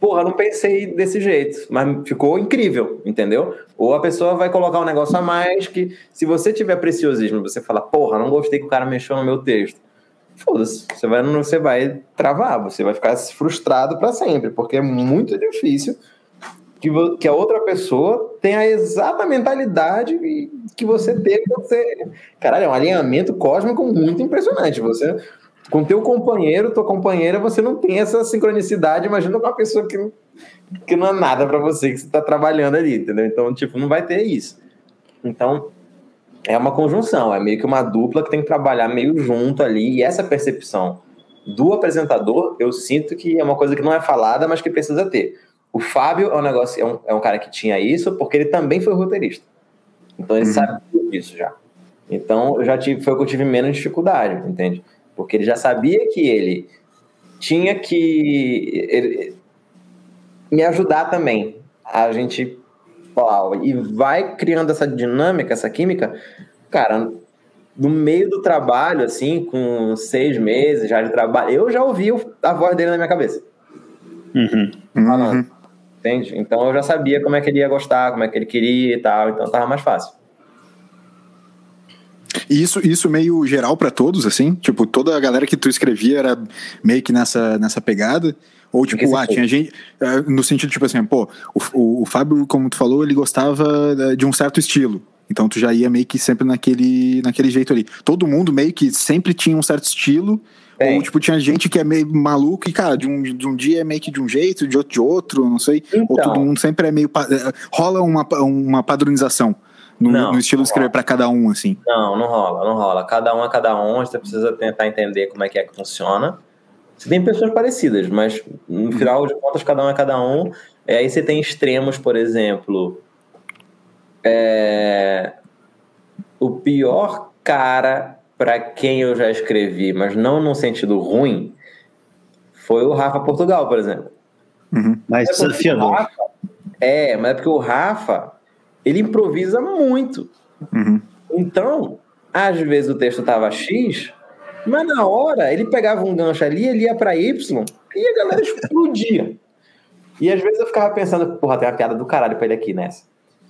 porra, não pensei desse jeito, mas ficou incrível, entendeu? Ou a pessoa vai colocar um negócio a mais que, se você tiver preciosismo, você fala, porra, não gostei que o cara mexeu no meu texto. Foda-se, você vai, você vai travar, você vai ficar frustrado para sempre, porque é muito difícil que, que a outra pessoa tenha a exata mentalidade que você teve. Você... Caralho, é um alinhamento cósmico muito impressionante. Você com teu companheiro, tua companheira, você não tem essa sincronicidade. Imagina com uma pessoa que, que não é nada para você, que você está trabalhando ali, entendeu? Então, tipo, não vai ter isso. Então, é uma conjunção, é meio que uma dupla que tem que trabalhar meio junto ali. E essa percepção do apresentador, eu sinto que é uma coisa que não é falada, mas que precisa ter. O Fábio é um negócio, é um, é um cara que tinha isso, porque ele também foi roteirista. Então ele uhum. sabe disso já. Então eu já tive, foi o que eu tive menos dificuldade, entende? porque ele já sabia que ele tinha que ele, me ajudar também. A gente falar, e vai criando essa dinâmica, essa química, cara, no meio do trabalho, assim, com seis meses já de trabalho, eu já ouvi a voz dele na minha cabeça. Uhum. Falando. Uhum. Entende? Então eu já sabia como é que ele ia gostar, como é que ele queria e tal, então tava mais fácil. E isso, isso meio geral para todos, assim? Tipo, toda a galera que tu escrevia era meio que nessa, nessa pegada? Ou, tipo, ah, tinha gente. Eh, no sentido, tipo assim, pô, o, o, o Fábio, como tu falou, ele gostava eh, de um certo estilo. Então tu já ia meio que sempre naquele, naquele jeito ali. Todo mundo meio que sempre tinha um certo estilo. É. Ou, tipo, tinha gente que é meio maluco e, cara, de um, de um dia é meio que de um jeito, de outro de outro, não sei. Então. Ou todo mundo sempre é meio. Eh, rola uma, uma padronização no, não, no estilo de escrever para cada um, assim? Não, não rola, não rola. Cada um é cada um, você precisa tentar entender como é que é que funciona. Você tem pessoas parecidas, mas no final de contas, cada um é cada um. E aí você tem extremos, por exemplo. É... O pior cara para quem eu já escrevi, mas não no sentido ruim, foi o Rafa Portugal, por exemplo. Uhum. Mais desafiador. É, mas é porque o Rafa, ele improvisa muito. Uhum. Então, às vezes o texto estava X Mas na hora, ele pegava um gancho ali, ele ia pra Y e a galera explodia. E às vezes eu ficava pensando, porra, tem uma piada do caralho pra ele aqui nessa.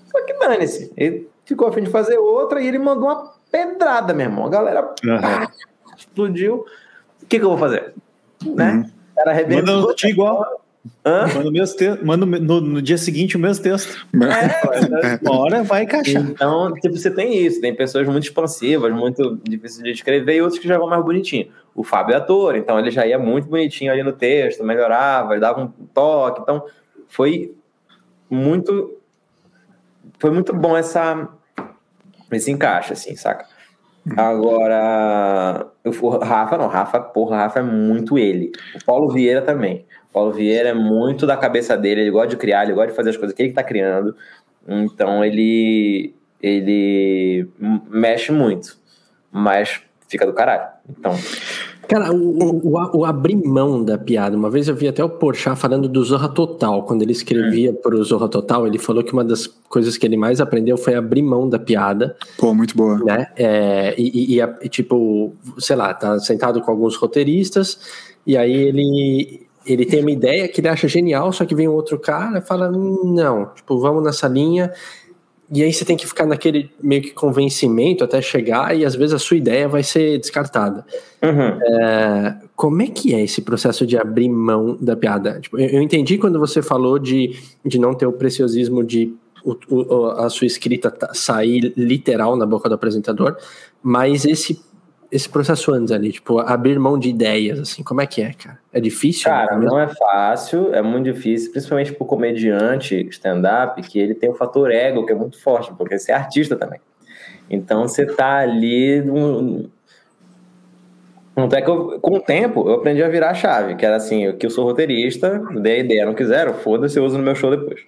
Só que dane-se. Ele ficou a fim de fazer outra e ele mandou uma pedrada, meu irmão. A galera uhum. pá, explodiu. O que, que eu vou fazer? Né? Uhum. Era arrebentou. Manda igual. Hã? Manda, o mesmo. Manda no, no, dia seguinte o mesmo texto. É, uma hora vai encaixar. Então, tipo, você tem isso. Tem pessoas muito expansivas, muito difíceis de escrever, e outros que já vão mais bonitinho. O Fábio é ator, então ele já ia muito bonitinho ali no texto, melhorava, dava um toque. Então, foi muito. Foi muito bom essa, esse encaixe, assim, saca? Agora, o Rafa não, Rafa, porra, Rafa é muito ele. O Paulo Vieira também. O Paulo Vieira é muito da cabeça dele, ele gosta de criar, ele gosta de fazer as coisas que ele tá criando. Então ele ele mexe muito, mas fica do caralho. Então, Cara, o, o, o, abrir mão da piada. Uma vez eu vi até o Porchat falando do Zorra Total. Quando ele escrevia é. para o Zorra Total, ele falou que uma das coisas que ele mais aprendeu foi abrir mão da piada. Pô, muito boa. Né? É, e, e, e, tipo, sei lá, tá sentado com alguns roteiristas, e aí ele, ele tem uma ideia que ele acha genial, só que vem um outro cara e fala: hum, não, tipo, vamos nessa linha. E aí você tem que ficar naquele meio que convencimento até chegar e às vezes a sua ideia vai ser descartada. Uhum. É, como é que é esse processo de abrir mão da piada? Tipo, eu, entendi quando você falou de, de não ter o preciosismo de o, o, a sua escrita sair literal na boca do apresentador, mas esse esse processo antes ali, tipo, abrir mão de ideias, assim, como é que é, cara? É difícil? Cara, não é fácil, é muito difícil, principalmente pro comediante stand-up, que ele tem o fator ego, que é muito forte, porque você é artista também. Então você tá ali. Num... Até que eu, com o tempo eu aprendi a virar a chave, que era assim, que eu sou roteirista, dei a ideia, não quiseram, foda-se, eu uso no meu show depois.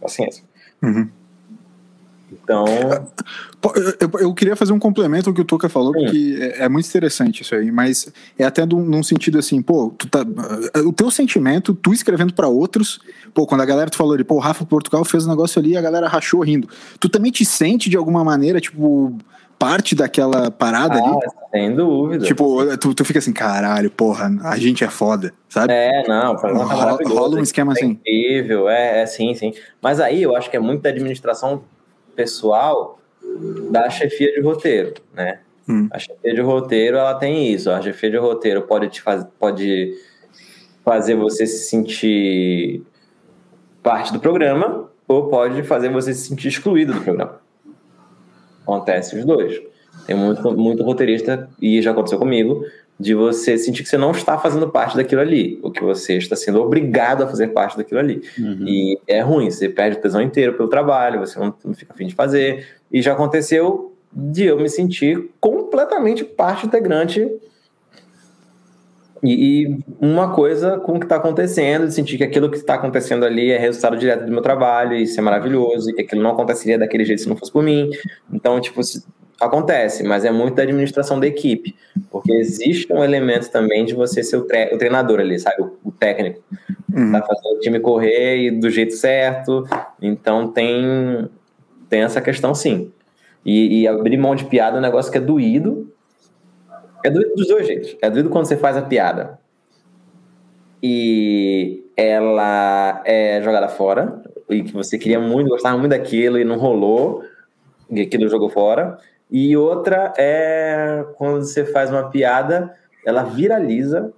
Paciência. Uhum. Então. Eu, eu, queria fazer um complemento ao que o Toca falou, Sim. porque é, é, muito interessante isso aí, mas é até num, num sentido assim, pô, tá, o teu sentimento, tu escrevendo para outros, pô, quando a galera tu falou de, pô, o Rafa Portugal fez um negócio ali a galera rachou rindo. Tu também te sente de alguma maneira, tipo, parte daquela parada ah, ali? Sem dúvida. Tipo, tu, tu fica assim, caralho, porra, a gente é foda, sabe? É, não, o programa rola, rola um esquema é assim. Incrível, é, é sim, sim. Mas aí eu acho que é muito da administração pessoal da chefia de roteiro, né? Hum. A chefia de roteiro, ela tem isso. A chefia de roteiro pode te faz, pode fazer você se sentir parte do programa ou pode fazer você se sentir excluído do programa. Acontece os dois. Tem muito, muito roteirista, e já aconteceu comigo, de você sentir que você não está fazendo parte daquilo ali, ou que você está sendo obrigado a fazer parte daquilo ali. Uhum. E é ruim, você perde o tesão inteiro pelo trabalho, você não, não fica afim de fazer. E já aconteceu de eu me sentir completamente parte integrante e, e uma coisa com o que está acontecendo, de sentir que aquilo que está acontecendo ali é resultado direto do meu trabalho, e isso é maravilhoso, e que aquilo não aconteceria daquele jeito se não fosse por mim. Então, tipo, Acontece, mas é muito da administração da equipe, porque existe um elemento também de você ser o, tre o treinador ali, sabe? O, o técnico. Uhum. Tá fazendo o time correr do jeito certo, então tem, tem essa questão sim. E, e abrir mão de piada é um negócio que é doído. É doído dos dois jeitos. É doído quando você faz a piada e ela é jogada fora, e que você queria muito, gostava muito daquilo e não rolou, e aquilo jogou fora. E outra é quando você faz uma piada, ela viraliza,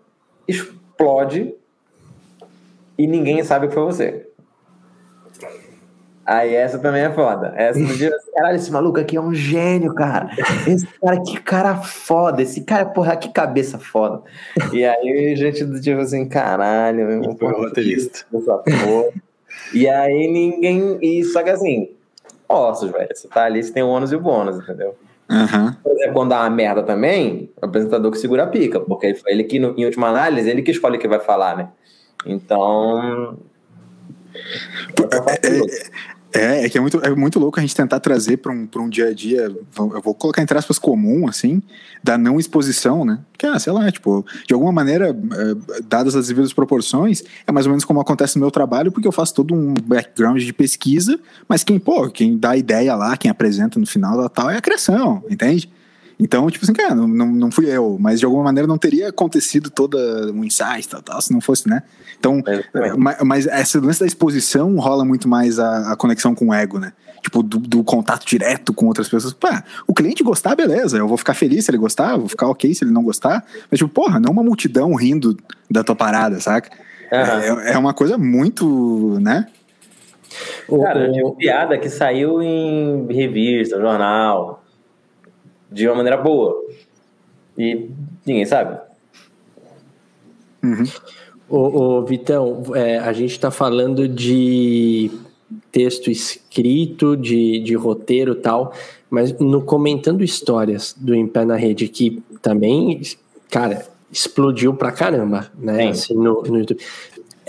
explode e ninguém sabe que foi você. Aí essa também é foda. Essa do dia, caralho, esse maluco aqui é um gênio, cara. Esse cara, que cara foda. Esse cara, porra, que cabeça foda. E aí a gente do tipo assim, caralho, meu irmão. Foi roteirista. E aí ninguém. E só que assim, ossos, velho. Você tá ali, você tem o ônus e o bônus, entendeu? Uhum. Por exemplo, quando dá uma merda também, o apresentador que segura a pica, porque ele que, em última análise, ele que escolhe o que vai falar, né? Então. É, é, é, é que é muito, é muito louco a gente tentar trazer para um, um dia a dia, eu vou colocar entre aspas comum, assim, da não exposição, né? Que, ah, sei lá, tipo, de alguma maneira, é, dadas as devidas proporções, é mais ou menos como acontece no meu trabalho, porque eu faço todo um background de pesquisa, mas quem, pô, quem dá a ideia lá, quem apresenta no final tal, é a criação, entende? Então, tipo assim, cara, não, não, não fui eu, mas de alguma maneira não teria acontecido toda um insight, tal, tal, se não fosse, né? Então, é, mas, mas essa lance da exposição rola muito mais a, a conexão com o ego, né? Tipo, do, do, contato direto com outras pessoas. Pá, o cliente gostar, beleza, eu vou ficar feliz se ele gostar, vou ficar ok se ele não gostar, mas tipo, porra, não uma multidão rindo da tua parada, saca? Uhum. É, é uma coisa muito, né? Cara, eu tinha uma piada que saiu em revista, jornal, de uma maneira boa. E ninguém sabe. Uhum. Ô, ô, Vitão, é, a gente está falando de texto escrito, de, de roteiro tal, mas no Comentando Histórias do Em Pé na Rede, que também, cara, explodiu pra caramba, né? Assim, no, no YouTube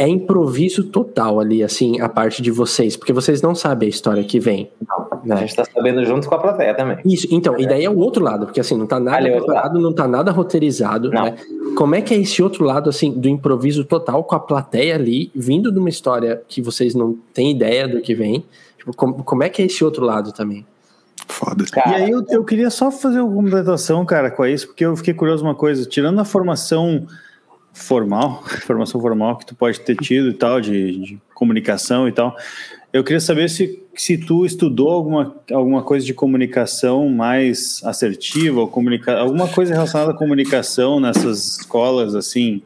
é improviso total ali, assim, a parte de vocês, porque vocês não sabem a história que vem. Não, né? A gente tá sabendo junto com a plateia também. Isso, então, é. e daí é o outro lado, porque assim, não tá nada Ali preparado, não tá nada roteirizado, não. né? Como é que é esse outro lado, assim, do improviso total com a plateia ali, vindo de uma história que vocês não têm ideia do que vem? Tipo, como, como é que é esse outro lado também? Foda. Cara, e aí eu, eu queria só fazer uma complementação, cara, com isso, porque eu fiquei curioso uma coisa, tirando a formação formal, formação formal que tu pode ter tido e tal, de, de, comunicação e tal. Eu queria saber se, se tu estudou alguma, alguma coisa de comunicação mais assertiva, ou comunica, alguma coisa relacionada à comunicação nessas escolas, assim.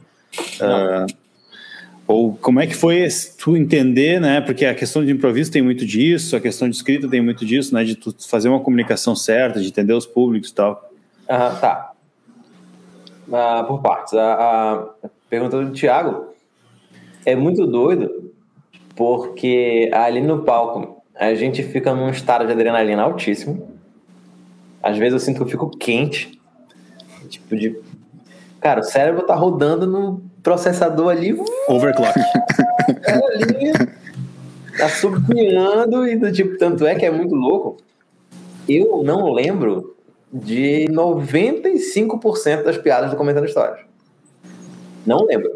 Uh, ou como é que foi tu entender, né? Porque a questão de improviso tem muito disso, a questão de escrita tem muito disso, né? De tu fazer uma comunicação certa, de entender os públicos e tal. Aham, tá. Ah, por partes. A, a pergunta do Thiago é muito doido, porque ali no palco a gente fica num estado de adrenalina altíssimo. Às vezes eu sinto que eu fico quente. Tipo de. Cara, o cérebro tá rodando no processador ali. Overclock. É ali. Tá subiando e do tipo, tanto é que é muito louco. Eu não lembro de 95% das piadas do Comentando Histórias. Não lembro.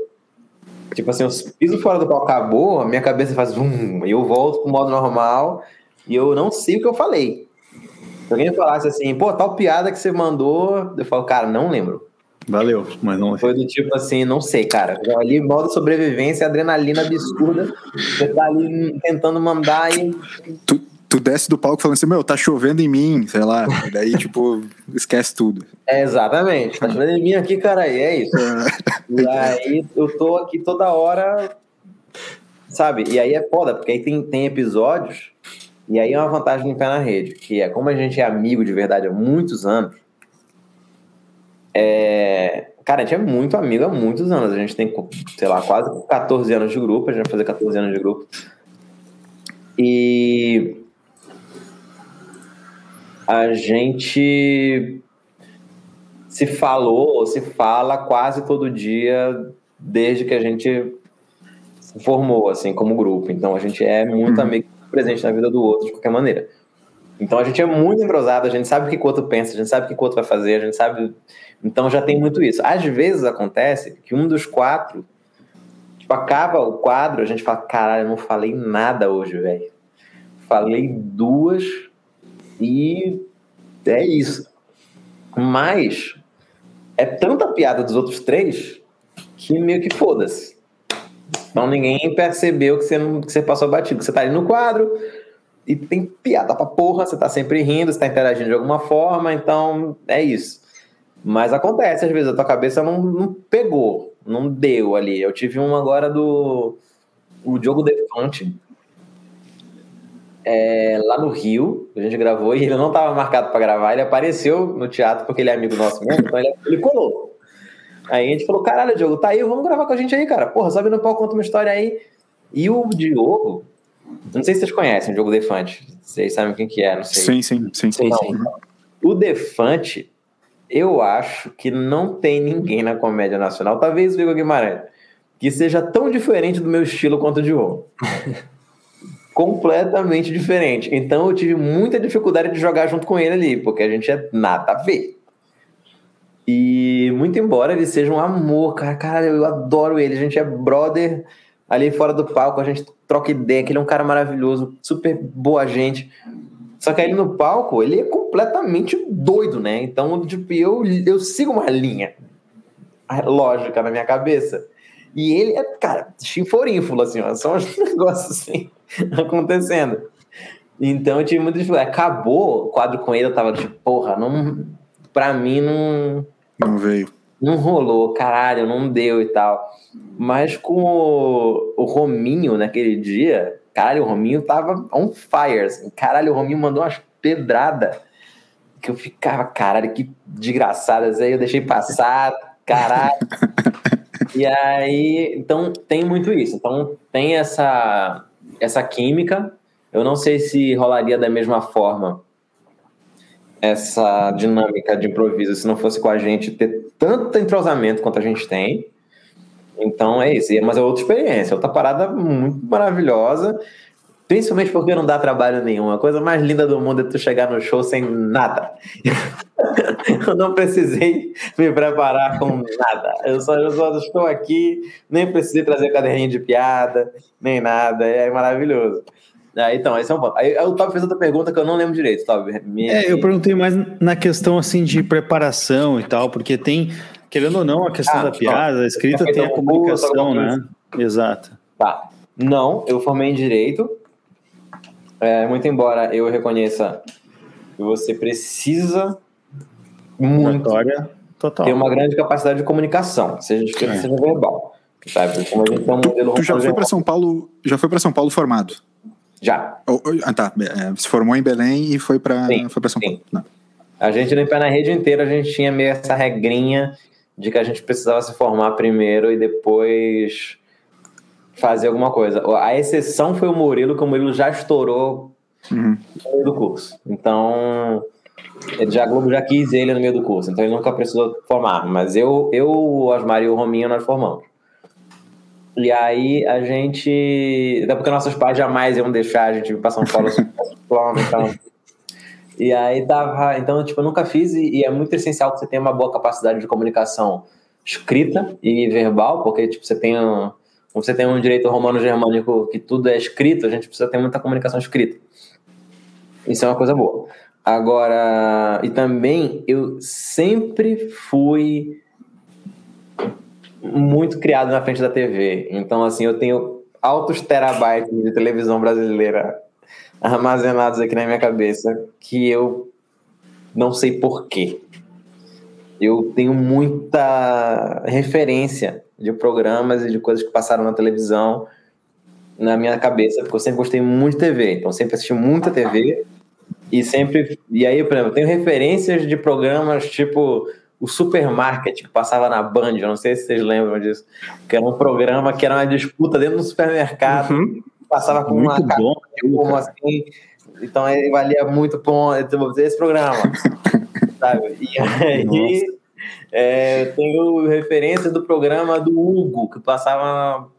Tipo assim, eu piso fora do pau, acabou, a minha cabeça faz um, e eu volto pro modo normal e eu não sei o que eu falei. Se alguém falasse assim, pô, tal piada que você mandou, eu falo, cara, não lembro. Valeu, mas não Foi do tipo assim, não sei, cara. Ali, modo sobrevivência, adrenalina absurda. Você tá ali tentando mandar e. Tu, tu desce do palco falando assim, meu, tá chovendo em mim, sei lá. daí, tipo, esquece tudo. É, exatamente. Tá chovendo em mim aqui, cara, e é isso. É. e aí eu tô aqui toda hora, sabe? E aí é foda, porque aí tem, tem episódios, e aí é uma vantagem do Pé na Rede, que é como a gente é amigo de verdade há muitos anos, é... Cara, a gente é muito amigo há muitos anos. A gente tem, sei lá, quase 14 anos de grupo. A gente vai fazer 14 anos de grupo. E a gente se falou, se fala quase todo dia desde que a gente se formou, assim, como grupo. Então a gente é muito uhum. amigo, presente na vida do outro de qualquer maneira. Então a gente é muito entrosado, a gente sabe o que o outro pensa, a gente sabe o que o outro vai fazer, a gente sabe. Então já tem muito isso. Às vezes acontece que um dos quatro, tipo, acaba o quadro, a gente fala: caralho, eu não falei nada hoje, velho. Falei duas e é isso. Mas é tanta piada dos outros três que meio que foda-se. Então ninguém percebeu que você, não, que você passou batido. Você tá ali no quadro e tem piada pra porra, você tá sempre rindo, você tá interagindo de alguma forma, então é isso. Mas acontece, às vezes, a tua cabeça não, não pegou, não deu ali. Eu tive um agora do o Diogo Defante, é, lá no Rio, a gente gravou e ele não estava marcado para gravar, ele apareceu no teatro porque ele é amigo nosso mesmo, então ele, ele colou. Aí a gente falou: caralho, Diogo, tá aí, vamos gravar com a gente aí, cara. Porra, sobe no palco, conta uma história aí. E o Diogo, não sei se vocês conhecem o Diogo Defante, vocês sabem quem que é, não sei. Sim, sim, sim. sim, sim. O Defante, eu acho que não tem ninguém na comédia nacional, talvez o Igor Guimarães, que seja tão diferente do meu estilo quanto o Diogo. completamente diferente. Então eu tive muita dificuldade de jogar junto com ele ali, porque a gente é nada a ver. E muito embora ele seja um amor, cara, cara, eu adoro ele, a gente é brother ali fora do palco, a gente troca ideia, que ele é um cara maravilhoso, super boa gente. Só que aí no palco, ele é completamente doido, né? Então, tipo, eu, eu sigo uma linha lógica na minha cabeça. E ele é, cara, chinforínfulo, assim, ó. São uns negócios assim acontecendo. Então eu tive muita dificuldade. Acabou o quadro com ele, eu tava tipo, porra, não. Pra mim não. Não veio. Não rolou, caralho, não deu e tal. Mas com o, o Rominho naquele dia, caralho, o Rominho tava on fire. Assim. Caralho, o Rominho mandou umas pedradas que eu ficava, caralho, que desgraçadas. Aí eu deixei passar, caralho. e aí, então tem muito isso. Então tem essa, essa química. Eu não sei se rolaria da mesma forma essa dinâmica de improviso se não fosse com a gente ter tanto entrosamento quanto a gente tem. Então é isso. Mas é outra experiência, outra parada muito maravilhosa. Principalmente porque não dá trabalho nenhum. A coisa mais linda do mundo é tu chegar no show sem nada. eu não precisei me preparar com nada. Eu só, eu só estou aqui, nem precisei trazer caderninho de piada, nem nada. É maravilhoso. Ah, então, esse é um ponto. Aí o Toby fez outra pergunta que eu não lembro direito, Toby. Me... É, eu perguntei mais na questão assim de preparação e tal, porque tem, querendo ou não, a questão ah, da piada, a escrita tem a comunicação, né? Exato. Tá. Não, eu formei em direito. É, muito embora eu reconheça que você precisa muito total. ter uma grande capacidade de comunicação, seja escrita, é. seja verbal. Sabe? Como a gente tem um modelo tu já foi para São Paulo, já foi para São Paulo formado? Já. Oh, oh, ah, tá. É, se formou em Belém e foi para foi para São sim. Paulo. Não. A gente no na rede inteira a gente tinha meio essa regrinha de que a gente precisava se formar primeiro e depois fazer alguma coisa. A exceção foi o Murilo, que o Murilo já estourou uhum. no meio do curso. Então, ele já, Globo já quis ele no meio do curso, então ele nunca precisou formar. Mas eu, eu o Osmar e o Rominho, nós formamos. E aí a gente. Até porque nossos pais jamais iam deixar a gente passar um polo então. E aí tava. Então, tipo, eu nunca fiz, e, e é muito essencial que você tenha uma boa capacidade de comunicação escrita e verbal, porque tipo, você tem um, você tem um direito romano-germânico que tudo é escrito, a gente precisa ter muita comunicação escrita. Isso é uma coisa boa. Agora, e também eu sempre fui muito criado na frente da TV. Então, assim, eu tenho altos terabytes de televisão brasileira armazenados aqui na minha cabeça que eu não sei porquê. Eu tenho muita referência de programas e de coisas que passaram na televisão na minha cabeça, porque eu sempre gostei muito de TV, então sempre assisti muita TV e sempre. E aí, por exemplo, eu tenho referências de programas tipo o Supermarket que passava na Band, eu não sei se vocês lembram disso, que era um programa que era uma disputa dentro do supermercado, uhum. passava com muito uma bom, como assim, então ele valia muito ponto, esse programa, sabe? E aí é, tenho referência do programa do Hugo, que passava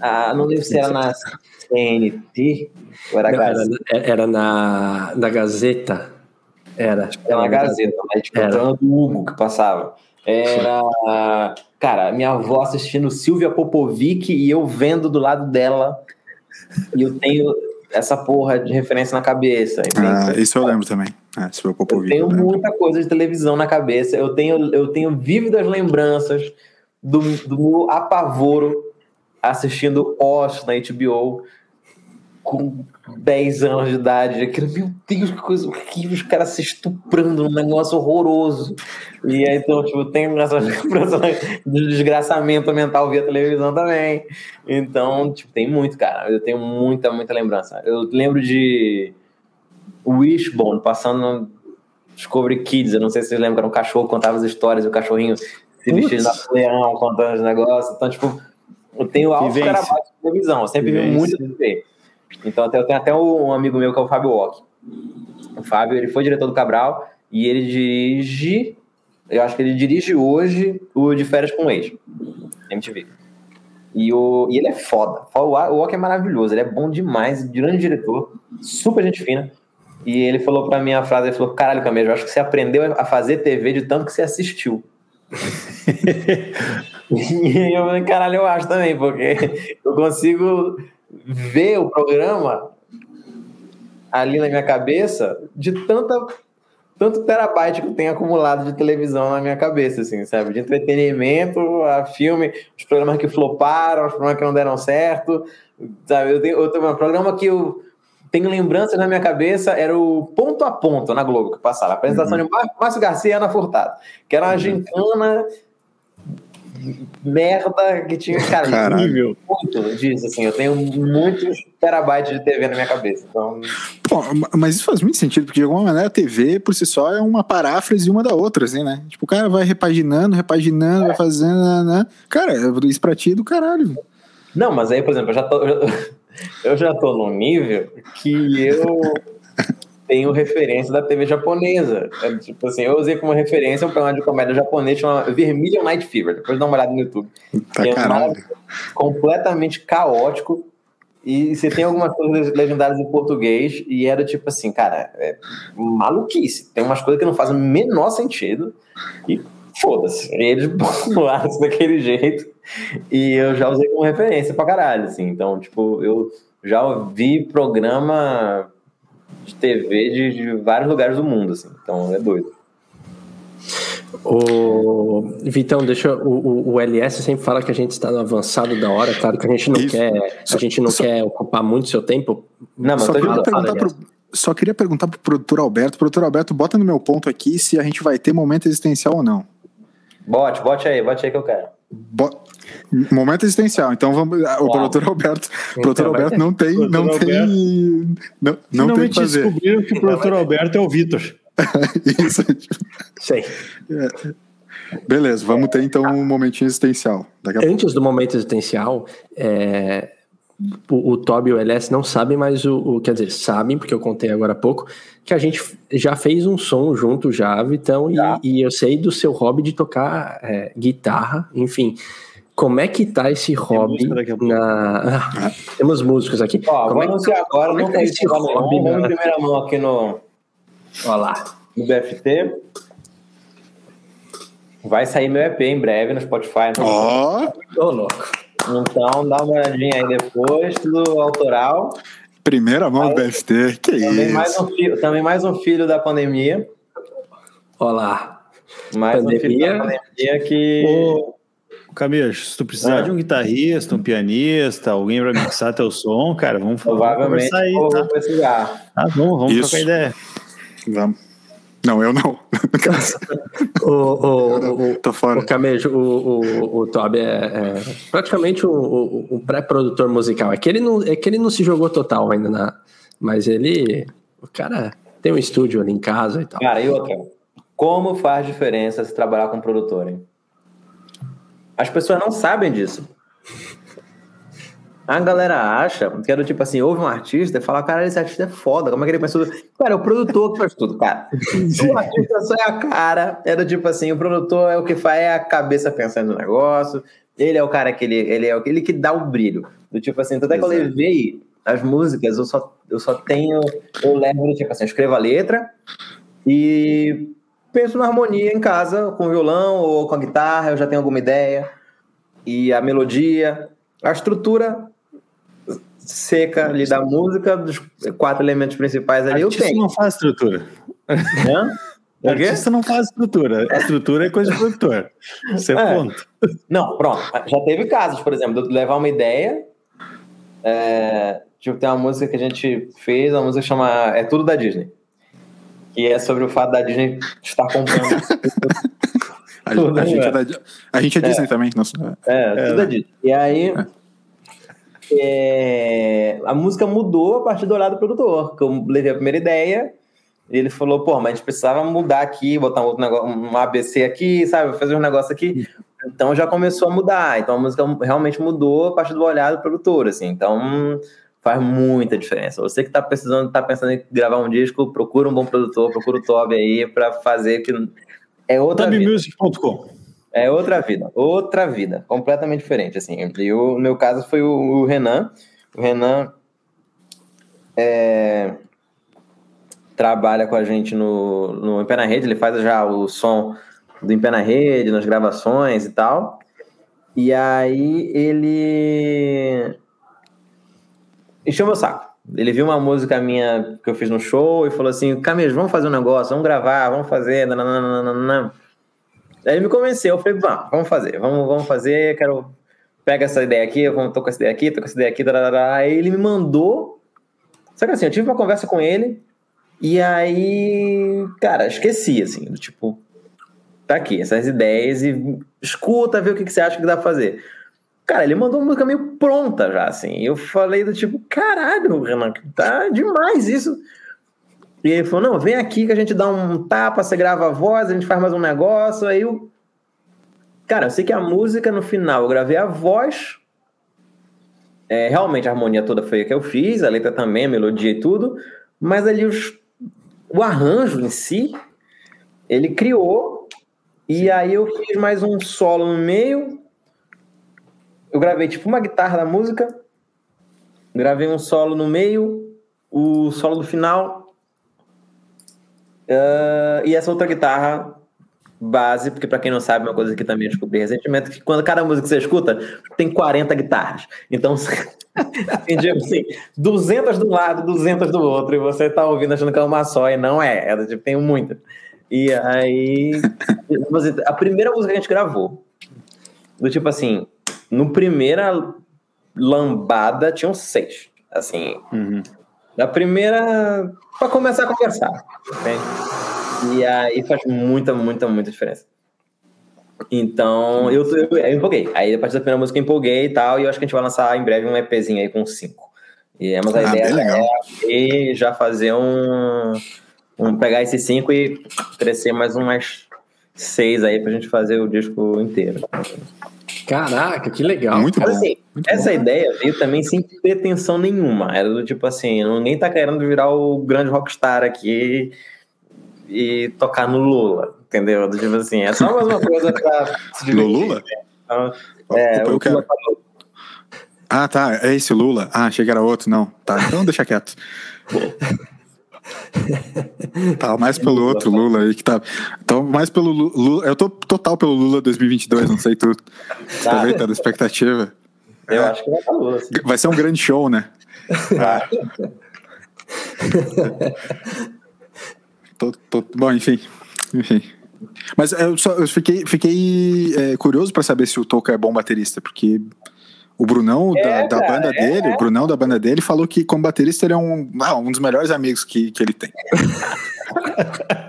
ah, não lembro se era na CNT ou era, não, era, era na, na Gazeta. Era. Era na Gazeta, mas tipo, era. do Hugo que passava. Era. Cara, minha avó assistindo Silvia Popovic e eu vendo do lado dela. E eu tenho essa porra de referência na cabeça. Ah, isso eu lembro também. É, Popovic. Eu tenho muita coisa de televisão na cabeça. Eu tenho, eu tenho vívidas lembranças do, do meu apavoro assistindo Oz na HBO com 10 anos de idade. Aquilo, meu Deus, que coisa horrível, os caras se estuprando, um negócio horroroso. E aí, então, tipo, tem essa de desgraçamento mental via televisão também. Então, tipo, tem muito, cara. Eu tenho muita, muita lembrança. Eu lembro de Wishbone passando no Discovery Kids. Eu não sei se vocês lembram, era um cachorro que contava as histórias, o cachorrinho se vestia de leão, contando os negócios. Então, tipo, eu tenho alto trabalho de televisão. Eu sempre vi muito TV. Então, até, eu tenho até um amigo meu que é o Fábio Walk. O Fábio, ele foi diretor do Cabral e ele dirige, eu acho que ele dirige hoje o De Férias com o Ex, MTV. E, o, e ele é foda. O Walk é maravilhoso, ele é bom demais, grande diretor, super gente fina. E ele falou pra mim a frase, ele falou, caralho, Camejo, eu acho que você aprendeu a fazer TV de tanto que você assistiu. e eu falei, caralho, eu acho também, porque eu consigo ver o programa ali na minha cabeça de tanta tanto terabyte que tenho acumulado de televisão na minha cabeça, assim, sabe? De entretenimento, a filme, os programas que floparam, os programas que não deram certo, sabe? Eu tenho, tenho um programa que eu tenho lembranças na minha cabeça, era o Ponto a Ponto na Globo que passava, a apresentação uhum. de Márcio Garcia e Ana Furtado, que era uma uhum. gincana merda que tinha, cara, Caralho. muito disso, assim, eu tenho muitos terabytes de TV na minha cabeça, então... Pô, mas isso faz muito sentido, porque de alguma maneira a TV, por si só, é uma paráfrase uma da outra, assim, né? Tipo, o cara vai repaginando, repaginando, é. vai fazendo, né, né? Cara, isso pra ti é do caralho. Não, mas aí, por exemplo, eu já tô, eu já tô num nível que eu tenho referência da TV japonesa. É, tipo assim, eu usei como referência um programa de comédia japonês chamado Vermilion Night Fever. Depois dá uma olhada no YouTube. Tá é caralho. completamente caótico. E você tem algumas coisas legendárias em português, e era tipo assim, cara, é maluquice. Tem umas coisas que não fazem o menor sentido, e foda-se. Eles isso daquele jeito, e eu já usei como referência pra caralho, assim. Então, tipo, eu já vi programa de TV de, de vários lugares do mundo, assim. Então é doido. O Vitão, deixa o, o, LS sempre fala que a gente está no avançado da hora, claro que a gente não Isso. quer, a gente não só, quer ocupar muito seu tempo. Não, mas só queria, perguntar pro, só queria perguntar pro produtor Alberto, produtor Alberto, bota no meu ponto aqui se a gente vai ter momento existencial ou não. Bote, bote aí, bote aí que eu quero. Bo Momento existencial. Então vamos. O produtor Alberto. O produtor então, Alberto não tem. Não Alberto, tem. Não, não tem que fazer. descobriram que o produtor Alberto é o Vitor. Isso. Sei. É. Beleza, vamos ter então um momentinho existencial. Antes do momento existencial, é, o, o Toby e o LS não sabem, mas o, o, Quer dizer, sabem, porque eu contei agora há pouco, que a gente já fez um som junto já, Vitão, e, e eu sei do seu hobby de tocar é, guitarra, enfim. Como é que tá esse hobby na... Ah, temos músicos aqui. Ó, Como vou é anunciar que... agora, não é tem esse hobby Vamos em primeira mão aqui no... Olha lá. No BFT. Vai sair meu EP em breve no Spotify. Ó! Oh. Ô, louco. Então dá uma olhadinha aí depois, tudo autoral. Primeira mão do BFT, que também isso. Mais um filho, também mais um filho da pandemia. Olá. Mais pandemia. um filho da pandemia que... Camilo, se tu precisar é. de um guitarrista, um pianista, alguém para mixar teu som, cara, vamos, Provavelmente conversar aí. Vou tá? precisar. Ah, vamos, vamos Isso. trocar ideia. Vamos. Não, eu não. O, o, o, Tô fora. O Camejo, o, o, o Toby é, é praticamente um, um pré-produtor musical. É que, ele não, é que ele não se jogou total ainda, na, mas ele. O cara tem um estúdio ali em casa e tal. Cara, e outra? Como faz diferença se trabalhar com produtor, hein? As pessoas não sabem disso. A galera acha que era tipo assim, ouve um artista e fala, cara, esse artista é foda, como é que ele pensou? Cara, é o produtor que faz tudo, cara. o artista só é a cara, era tipo assim, o produtor é o que faz é a cabeça pensando no negócio, ele é o cara que ele, ele é ele que dá o brilho. Do tipo assim, tanto é que eu levei as músicas, eu só, eu só tenho, eu levo, tipo assim, eu escrevo a letra e penso na harmonia em casa, com violão ou com a guitarra, eu já tenho alguma ideia. E a melodia, a estrutura seca ali da música, dos quatro elementos principais ali, artista eu tenho. não faz estrutura. Hã? O artista não faz estrutura. A estrutura é coisa de produtor. Você é, é ponto. Não, pronto. Já teve casos, por exemplo, de levar uma ideia. É, tipo, tem uma música que a gente fez, uma música que chama É Tudo da Disney que é sobre o fato da Disney estar comprando. a, a, gente é da, a gente é Disney é. também. Nossa. É, é, tudo é Disney. E aí. É, a música mudou a partir do olhar do produtor, que eu levei a primeira ideia, e ele falou, pô, mas a gente precisava mudar aqui, botar um outro negócio, um ABC aqui, sabe, fazer um negócio aqui. Então já começou a mudar. Então a música realmente mudou a partir do olhar do produtor, assim. Então faz muita diferença. Você que está precisando, está pensando em gravar um disco, procura um bom produtor, procura o Toby aí para fazer que é outra TobyMusic.com. É outra vida, outra vida, completamente diferente assim. E o meu caso foi o, o Renan. O Renan é, trabalha com a gente no, no Em Pé na Rede, ele faz já o som do Em Pé na Rede, nas gravações e tal. E aí ele encheu meu saco. Ele viu uma música minha que eu fiz no show e falou assim: Camis, vamos fazer um negócio, vamos gravar, vamos fazer. Nananana. Aí ele me convenceu, eu falei, vamos, fazer, vamos, vamos fazer, quero. Pega essa ideia aqui, eu tô com essa ideia aqui, tô com essa ideia aqui, aí ele me mandou. Só que assim, eu tive uma conversa com ele, e aí, cara, esqueci, assim, do tipo, tá aqui, essas ideias, e escuta, vê o que, que você acha que dá pra fazer. Cara, ele mandou uma música meio pronta já, assim. Eu falei do tipo, caralho, Renan, tá demais isso. E ele falou: não, vem aqui que a gente dá um tapa, você grava a voz, a gente faz mais um negócio. Aí eu. Cara, eu sei que a música no final eu gravei a voz. É, realmente a harmonia toda foi a que eu fiz, a letra também, a melodia e tudo. Mas ali os, o arranjo em si, ele criou. E aí eu fiz mais um solo no meio, eu gravei tipo uma guitarra da música, gravei um solo no meio, o solo do final uh, e essa outra guitarra base, porque para quem não sabe, uma coisa que também descobri recentemente, que quando cada música que você escuta, tem 40 guitarras. Então, tipo assim, 200 de um lado, 200 do outro, e você tá ouvindo achando que é uma só, e não é, é tipo, tem muita. E aí, a primeira música que a gente gravou, do tipo assim, no primeira lambada tinham seis. Assim, uhum. Na primeira, para começar a conversar. Entende? E aí faz muita, muita, muita diferença. Então, eu, eu, eu, empolguei. Aí, a partir da primeira música, eu empolguei e tal. E eu acho que a gente vai lançar em breve um EPzinho aí com cinco. E, mas a ah, ideia é já fazer um, um. pegar esses cinco e crescer mais umas seis aí pra gente fazer o disco inteiro. Caraca, que legal. Muito bom. Assim, muito essa bom. ideia veio também sem pretensão nenhuma. Era do tipo assim, ninguém tá querendo virar o grande rockstar aqui e tocar no Lula, entendeu? Do tipo assim, é só mais uma coisa pra se No Lula? Então, é, o quero. Ah, tá. É esse Lula. Ah, achei que era outro. Não. Tá, então deixa quieto. tá mais pelo outro Lula aí que tá. Então, mais pelo Lula. Eu tô total pelo Lula 2022, não sei tu. Tá. Também tá na expectativa. Eu é. acho que vai estar Lula. Vai ser um grande show, né? Ah. tô, tô, bom, enfim. Enfim. Mas eu, só, eu fiquei, fiquei é, curioso para saber se o Toca é bom baterista, porque o Brunão é, da, da, banda é, dele, é. o Brunão da banda dele falou que como baterista ele é um, ah, um dos melhores amigos que, que ele tem.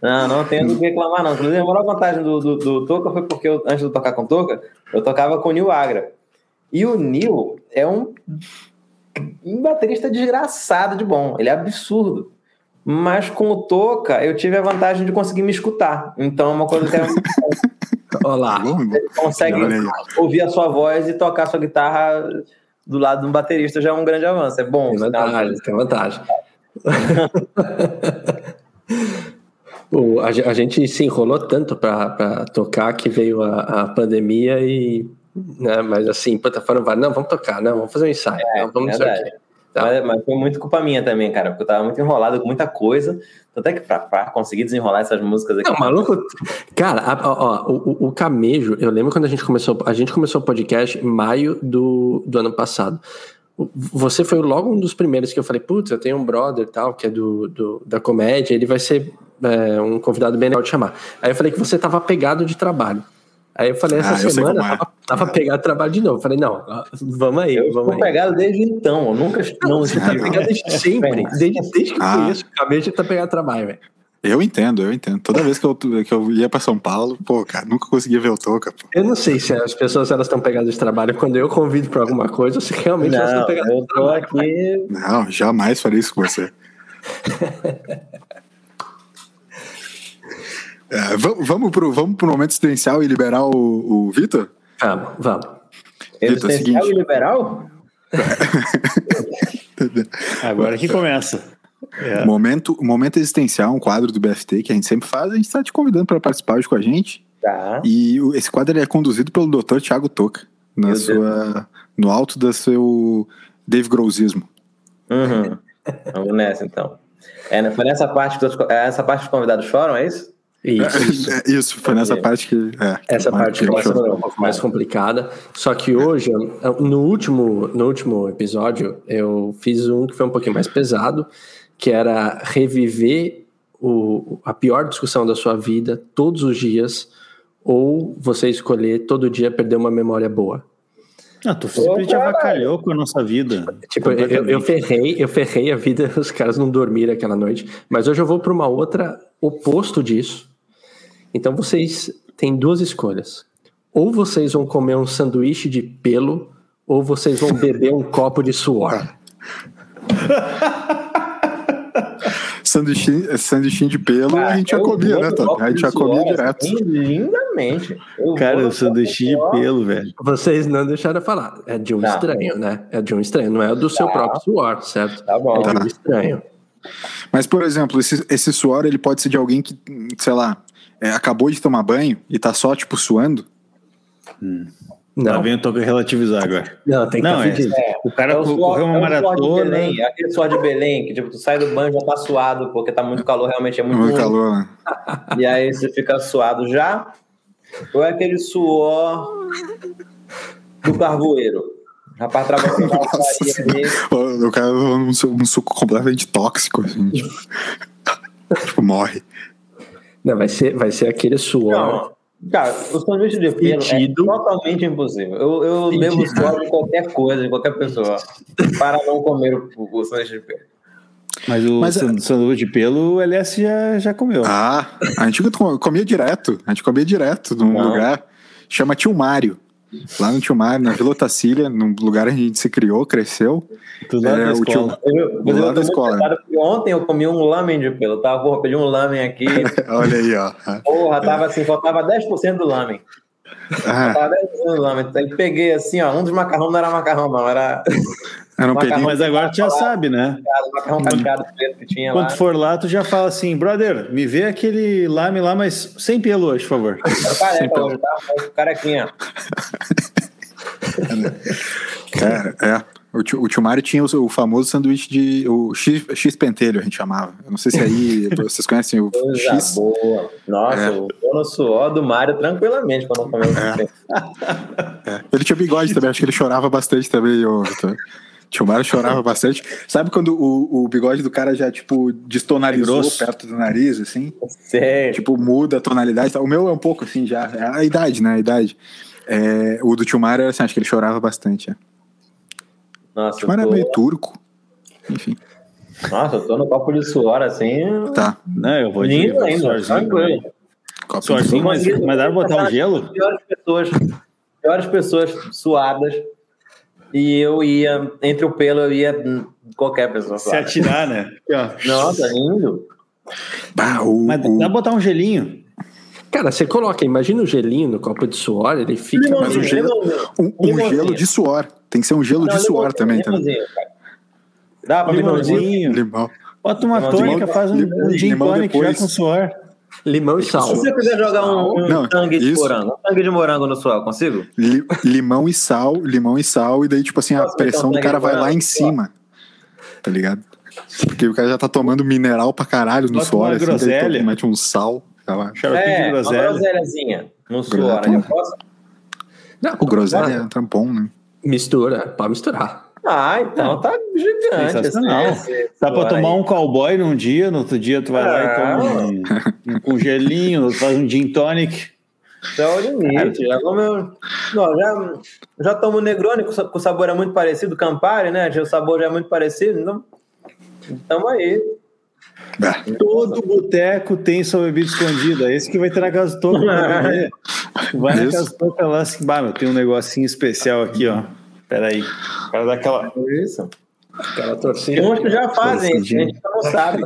Não, não tenho do que reclamar, não. Inclusive, a maior vantagem do, do, do Toca foi porque eu, antes de tocar com o Toca, eu tocava com o Nil Agra. E o Nil é um, um baterista desgraçado de bom. Ele é absurdo. Mas com o Toca, eu tive a vantagem de conseguir me escutar. Então é uma coisa que é. Olá. Você consegue ouvir a sua voz e tocar a sua guitarra do lado de um baterista já é um grande avanço. É bom. Tem vantagem, tem vantagem. a, gente se enrolou tanto para tocar que veio a, a pandemia e. Né, mas assim, puta, foram não, vamos tocar, não, vamos fazer um ensaio, é, não, vamos verdade. Tá. Mas, mas, foi muito culpa minha também, cara, porque eu tava muito enrolado com muita coisa. Tanto é que pra, pra conseguir desenrolar essas músicas aqui. Não, maluco. Cara, ó, ó, o, o Camejo, eu lembro quando a gente começou. A gente começou o podcast em maio do, do ano passado. Você foi logo um dos primeiros que eu falei, putz, eu tenho um brother tal, que é do, do da comédia, ele vai ser é, um convidado bem legal de chamar. Aí eu falei que você tava pegado de trabalho. Aí eu falei, essa ah, semana é. tava, tava pegado trabalho de novo. Eu falei, não, vamos aí, eu vamos aí. pegado desde então, eu nunca. Não, você tá pegado desde sempre. Desde, desde que ah. eu conheço, acabei de tá pegado trabalho, velho. Eu entendo, eu entendo. Toda vez que eu, que eu ia pra São Paulo, pô, cara, nunca conseguia ver o Toca. Pô. Eu não sei se as pessoas elas estão pegadas de trabalho quando eu convido pra alguma coisa ou se realmente não, elas estão pegadas de trabalho. Aqui... Não, jamais faria isso com você. É, vamos, pro, vamos pro momento existencial e liberar o, o Vitor? Vamos, vamos. Vitor, é seguinte. e liberal? Agora que começa. É. Momento, momento existencial, um quadro do BFT que a gente sempre faz. A gente está te convidando para participar hoje com a gente. Tá. E esse quadro é conduzido pelo Dr. Thiago Toca, na sua, no alto do seu Dave Grossismo. Uhum. Vamos nessa então. É, foi nessa parte que todos, essa parte que os convidados choram, é isso? Isso, é, isso foi nessa parte que. É, Essa parte que é um pouco mais complicada. Só que hoje, no último, no último episódio, eu fiz um que foi um pouquinho mais pesado, que era reviver o, a pior discussão da sua vida todos os dias, ou você escolher todo dia perder uma memória boa. Ah, tu simplesmente avacalhou com a nossa vida. Tipo, eu, eu, ferrei, eu ferrei a vida, os caras não dormiram aquela noite. Mas hoje eu vou para uma outra oposto disso. Então vocês têm duas escolhas. Ou vocês vão comer um sanduíche de pelo, ou vocês vão beber um copo de suor. sanduichinho, sanduichinho de pelo, ah, a gente já comia, né, Tom? A gente já comia direto. Assim, lindamente. Eu Cara, o sanduichinho de pelo, velho. Vocês não deixaram de falar. É de um tá. estranho, né? É de um estranho. Não é do seu tá. próprio suor, certo? Tá bom. É de um estranho. Mas, por exemplo, esse, esse suor, ele pode ser de alguém que, sei lá, é, acabou de tomar banho e tá só, tipo, suando. Hum. Não. Tá vendo? Tô relativizar agora. Não, tem que não, é, é, O cara é o suor, correu uma é maratona. Belém, é aquele suor de Belém, que tipo, tu sai do banho já tá suado, porque tá muito calor, realmente é muito, muito calor. Né? E aí você fica suado já. Ou é aquele suor do carvoeiro? Rapaz, trabalhando na ali. O cara um, um suco completamente tóxico, assim. tipo, morre. Não, vai ser, vai ser aquele suor. Não Cara, o sanduíche de pelo é totalmente impossível. Eu, eu devo suor de qualquer coisa, de qualquer pessoa, para não comer o, o sanduíche de pelo. Mas o Mas, sanduíche de pelo o LS já, já comeu. Ah, a gente comia direto. A gente comia direto num não. lugar. Chama Tio Mário. Lá no Tio Mário, na Vila Otacília, num lugar onde a gente se criou, cresceu. Do lado é, da escola. Tio, eu, escola. Ontem eu comi um lamen de pelo, tá? Porra, pedi um lamen aqui. Olha aí, ó. Porra, tava assim, faltava 10% do lamen. Ah. Faltava 10% do lamen. Aí peguei assim, ó, um dos macarrão não era macarrão, não, era... Era um. Mas agora tu já sabe, né? Macarrão preto que tinha Quando lá. for lá, tu já fala assim, brother, me vê aquele lame lá, mas sem pelo hoje, por favor. Era careca hoje, tá? Carequinha. Cara, é. O tio, o tio Mário tinha o, o, famoso sanduíche de. O X, X pentelho, a gente chamava. Eu não sei se aí vocês conhecem o Coisa X. boa. Nossa, é. eu tô no suor do Mário tranquilamente quando comemos é. é. Ele tinha bigode também, acho que ele chorava bastante também, o Tio Mário chorava bastante. Sabe quando o, o bigode do cara já, tipo, destonalizou perto do nariz, assim? Sério? Tipo, muda a tonalidade. O meu é um pouco assim já. É a idade, né? A idade. É, o do tio Mário, assim, acho que ele chorava bastante. É. Nossa, Mas tô... meio turco. Enfim. Nossa, eu tô no copo de suor assim. Tá. Não, eu vou de suorzinho. Suorzinho, mas, mas dá pra botar um gelo? Piores pessoas, piores pessoas suadas. E eu ia, entre o pelo, eu ia qualquer pessoa. Se atirar, né? Nossa, lindo. Bah, o, mas dá pra botar um gelinho. Cara, você coloca, imagina o gelinho no copo de suor, ele fica. Mas um gelo, um, um gelo de suor. Tem que ser um gelo não, de suor também, tá? Dá pra limãozinho. Limão. Bota uma tônica, faz um, um gin tônic já com suor. Limão e sal. Se você quiser jogar um, um não, tangue de morango, um tangue de morango no suor, consigo? Li, limão e sal, limão e sal, e daí, tipo assim, a pressão do cara vai lá em cima. Tá ligado? Porque o cara já tá tomando mineral pra caralho no suor, assim, daí mete um sal. Tá lá. É, uma groselhazinha no suor, né? posso? Não, o groselha é tampão, né? Mistura, pode misturar. Ah, então tá gigante. Assim, Dá pra tomar aí. um cowboy num dia, no outro dia tu vai ah. lá e toma um, um gelinho, faz um gin tonic. É o limite. Já, comeu, não, já, já tomo Negroni, que o sabor é muito parecido, Campari, né? O sabor já é muito parecido, então tamo aí. É. Todo boteco tem sua bebida escondida. Esse que vai ter na casa toda. vai na casa toda lá assim, bah, meu, tem um negocinho especial aqui, ó. Peraí. Para dar aquela. Isso. Aquela torcida. Tem uns que já fazem, a gente não sabe.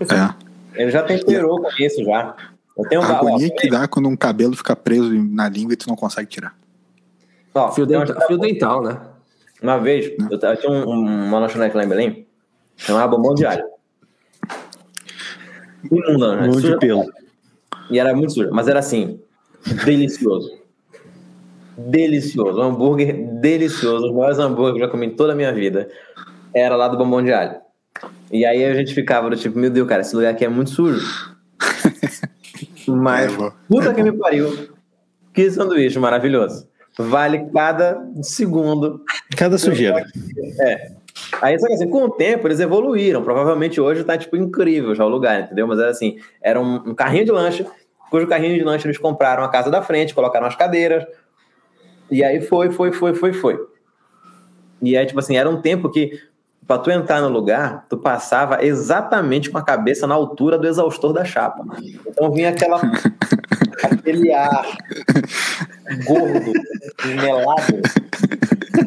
É. Ele já temperou com isso já. Eu tenho a agonia que dá quando um cabelo fica preso na língua e tu não consegue tirar. Ó, fio, dental, fio dental, né? Uma vez, né? eu tinha um, uma lanchonete lá em Belém, chamava Bombom de Alho. Imunda, né? de pelo. E era muito sujo, mas era assim, delicioso. Delicioso. Um hambúrguer delicioso. Os maiores hambúrgueres que eu já comi em toda a minha vida. Era lá do bombom de alho. E aí a gente ficava do tipo, meu Deus, cara, esse lugar aqui é muito sujo. Mas, é, puta é que me pariu. Que sanduíche maravilhoso. Vale cada segundo. Cada sujeira. É. Aí, só que assim, com o tempo eles evoluíram. Provavelmente hoje tá, tipo, incrível já o lugar, entendeu? Mas era assim, era um, um carrinho de lanche, cujo carrinho de lanche eles compraram a casa da frente, colocaram as cadeiras. E aí foi, foi, foi, foi, foi. E aí, tipo assim, era um tempo que para tu entrar no lugar, tu passava exatamente com a cabeça na altura do exaustor da chapa. Então vinha aquela aquele ar gordo, melado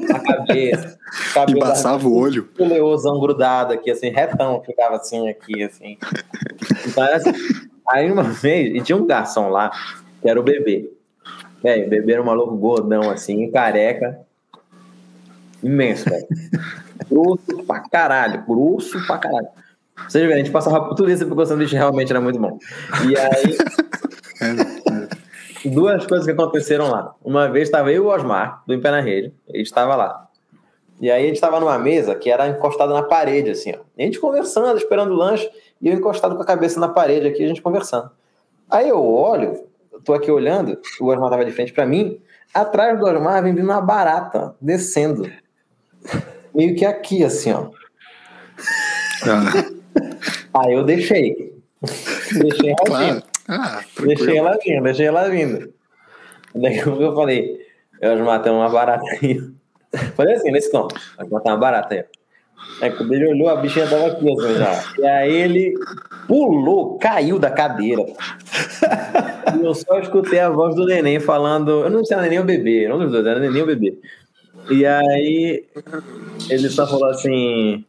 na cabeça. Embaçava o olho. O leozão grudado aqui, assim, retão, ficava assim aqui, assim. Então assim. Aí uma vez, e tinha um garçom lá, que era o bebê. Velho, era um maluco gordão, assim, careca. Imenso, velho. grosso pra caralho, grosso pra caralho. Vocês verem, a gente passava por tudo isso porque o sanduíche realmente era muito bom. E aí. duas coisas que aconteceram lá. Uma vez estava eu e o Osmar, do Em Pé na Rede, ele estava lá. E aí a gente estava numa mesa que era encostada na parede, assim, ó. E a gente conversando, esperando o lanche, e eu encostado com a cabeça na parede aqui, a gente conversando. Aí eu olho, tô aqui olhando, o Osmar estava de frente para mim, atrás do Osmar vem vindo uma barata descendo meio que aqui, assim, ó. Ah. Aí eu deixei. deixei ela claro. vindo. Ah, deixei ela vindo, deixei ela vindo. Daí eu falei, eu matei uma barata aí. Falei assim, nesse tom, vai matar uma barata aí. Aí quando ele olhou, a bichinha tava aqui assim já. E aí ele pulou, caiu da cadeira. e eu só escutei a voz do neném falando. Eu não sei se era neném ou bebê, não dois, era neném ou bebê. E aí ele só falou assim: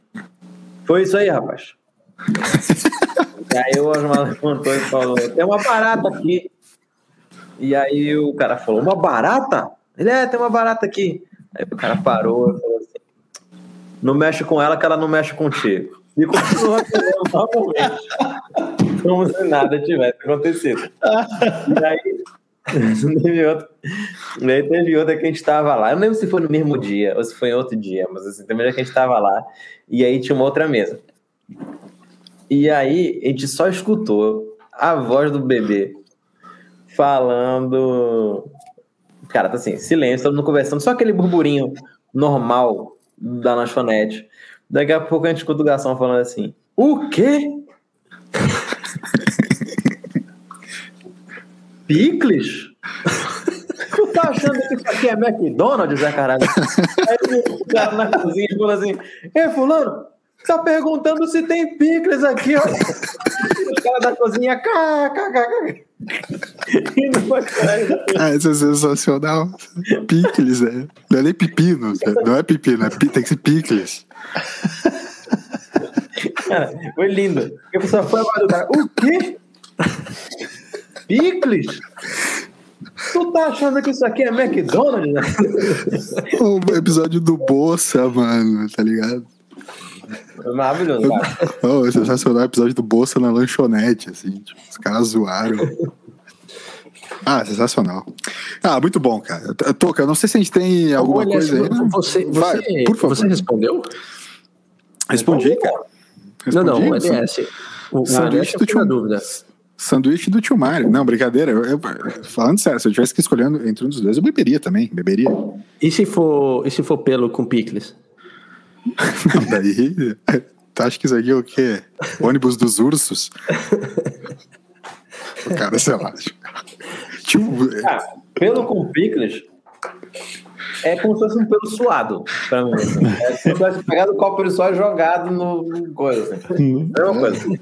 Foi isso aí, rapaz. e aí o Osmar levantou e falou: Tem uma barata aqui. E aí o cara falou: Uma barata? Ele é, tem uma barata aqui. Aí o cara parou e falou assim: Não mexe com ela que ela não mexe contigo. E continuou normalmente. Como se nada tivesse acontecido. E aí teve outro. Daí teve outra que a gente tava lá. Eu não lembro se foi no mesmo dia ou se foi em outro dia, mas assim, também que a gente tava lá. E aí tinha uma outra mesa. E aí a gente só escutou a voz do bebê falando. Cara, tá assim, silêncio, todo mundo conversando, só aquele burburinho normal da lanchonete. Daqui a pouco a gente escuta o garçom falando assim: O quê? Picles? Tu tá achando que isso aqui é McDonald's, Zé Caralho? Aí o cara na cozinha falou assim: Ei, Fulano, tá perguntando se tem picles aqui, ó. O cara da cozinha, cá, Ah, isso é sensacional. Picles, né? Não é nem pepino, não é pepino, é, tem que ser picles. Cara, foi lindo. A pessoa foi a O quê? Picles? Tu tá achando que isso aqui é McDonald's? Né? o episódio do Bolsa, mano, tá ligado? Foi maravilhoso, cara. Oh, sensacional o episódio do Bolsa na lanchonete, assim. Tipo, os caras zoaram. Ah, sensacional. Ah, muito bom, cara. Toca, não sei se a gente tem alguma Olha, coisa aí. Você, Vai, você, por favor. você respondeu? Respondi, cara. Respondi, não, não, LS. O, o LS eu fiquei dúvida. Sanduíche do tio Mário. Não, brincadeira. Eu, eu, falando sério, se eu tivesse que escolhendo entre um dos dois, eu beberia também. Beberia. E se for, e se for pelo com picles? Daí. Tu acha que isso aqui é o quê? Ônibus dos ursos? o cara, sei lá. Tipo, ah, pelo com picles é como se fosse um pelo suado pra mim. Assim. É se tivesse pegado o copo de suado jogado no, no coisa. Assim. É uma coisa.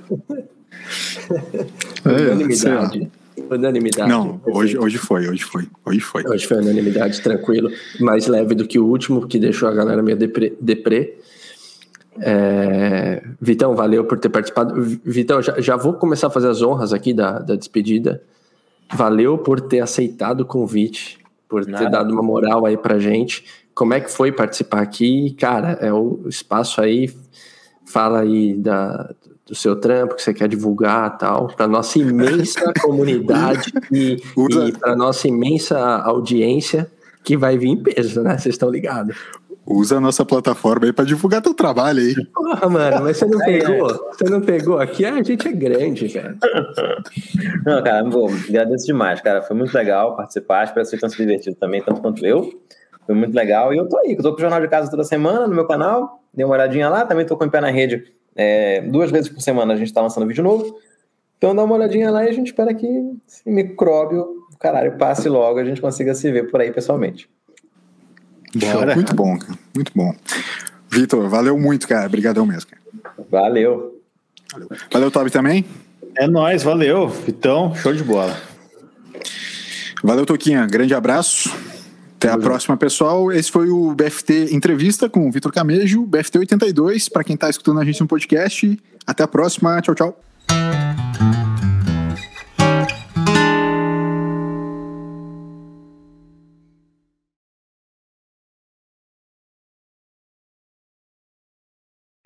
É, unanimidade. Unanimidade. Não, hoje, hoje foi, hoje foi, hoje foi. Hoje foi unanimidade, tranquilo. Mais leve do que o último, que deixou a galera meio deprê. deprê. É... Vitão, valeu por ter participado. Vitão, já, já vou começar a fazer as honras aqui da, da despedida. Valeu por ter aceitado o convite, por Nada. ter dado uma moral aí pra gente. Como é que foi participar aqui? Cara, é o espaço aí. Fala aí da, do seu trampo que você quer divulgar tal, para nossa imensa comunidade e, e para nossa imensa audiência que vai vir em peso, né? Vocês estão ligados. Usa a nossa plataforma aí pra divulgar teu trabalho aí. Porra, mano, mas você não é, pegou? Você não pegou? Aqui a gente é grande, cara. Não, cara, bom, agradeço demais, cara. Foi muito legal participar. Espero que vocês tenham se divertido também, tanto quanto eu. Foi muito legal. E eu tô aí, eu tô com o Jornal de Casa toda semana no meu canal. Dê uma olhadinha lá. Também tô com o Pé na Rede. É, duas vezes por semana a gente tá lançando vídeo novo. Então dá uma olhadinha lá e a gente espera que esse micróbio, caralho, passe logo e a gente consiga se ver por aí pessoalmente. Bora. Muito bom, cara. Muito bom. Vitor, valeu muito, cara. Obrigadão mesmo. Cara. Valeu. Valeu, valeu Toby, também? É nóis, valeu. Então, show de bola. Valeu, Toquinha. Grande abraço. Até a próxima, pessoal. Esse foi o BFT Entrevista com o Vitor Camejo, BFT 82, para quem está escutando a gente no podcast. Até a próxima. Tchau, tchau.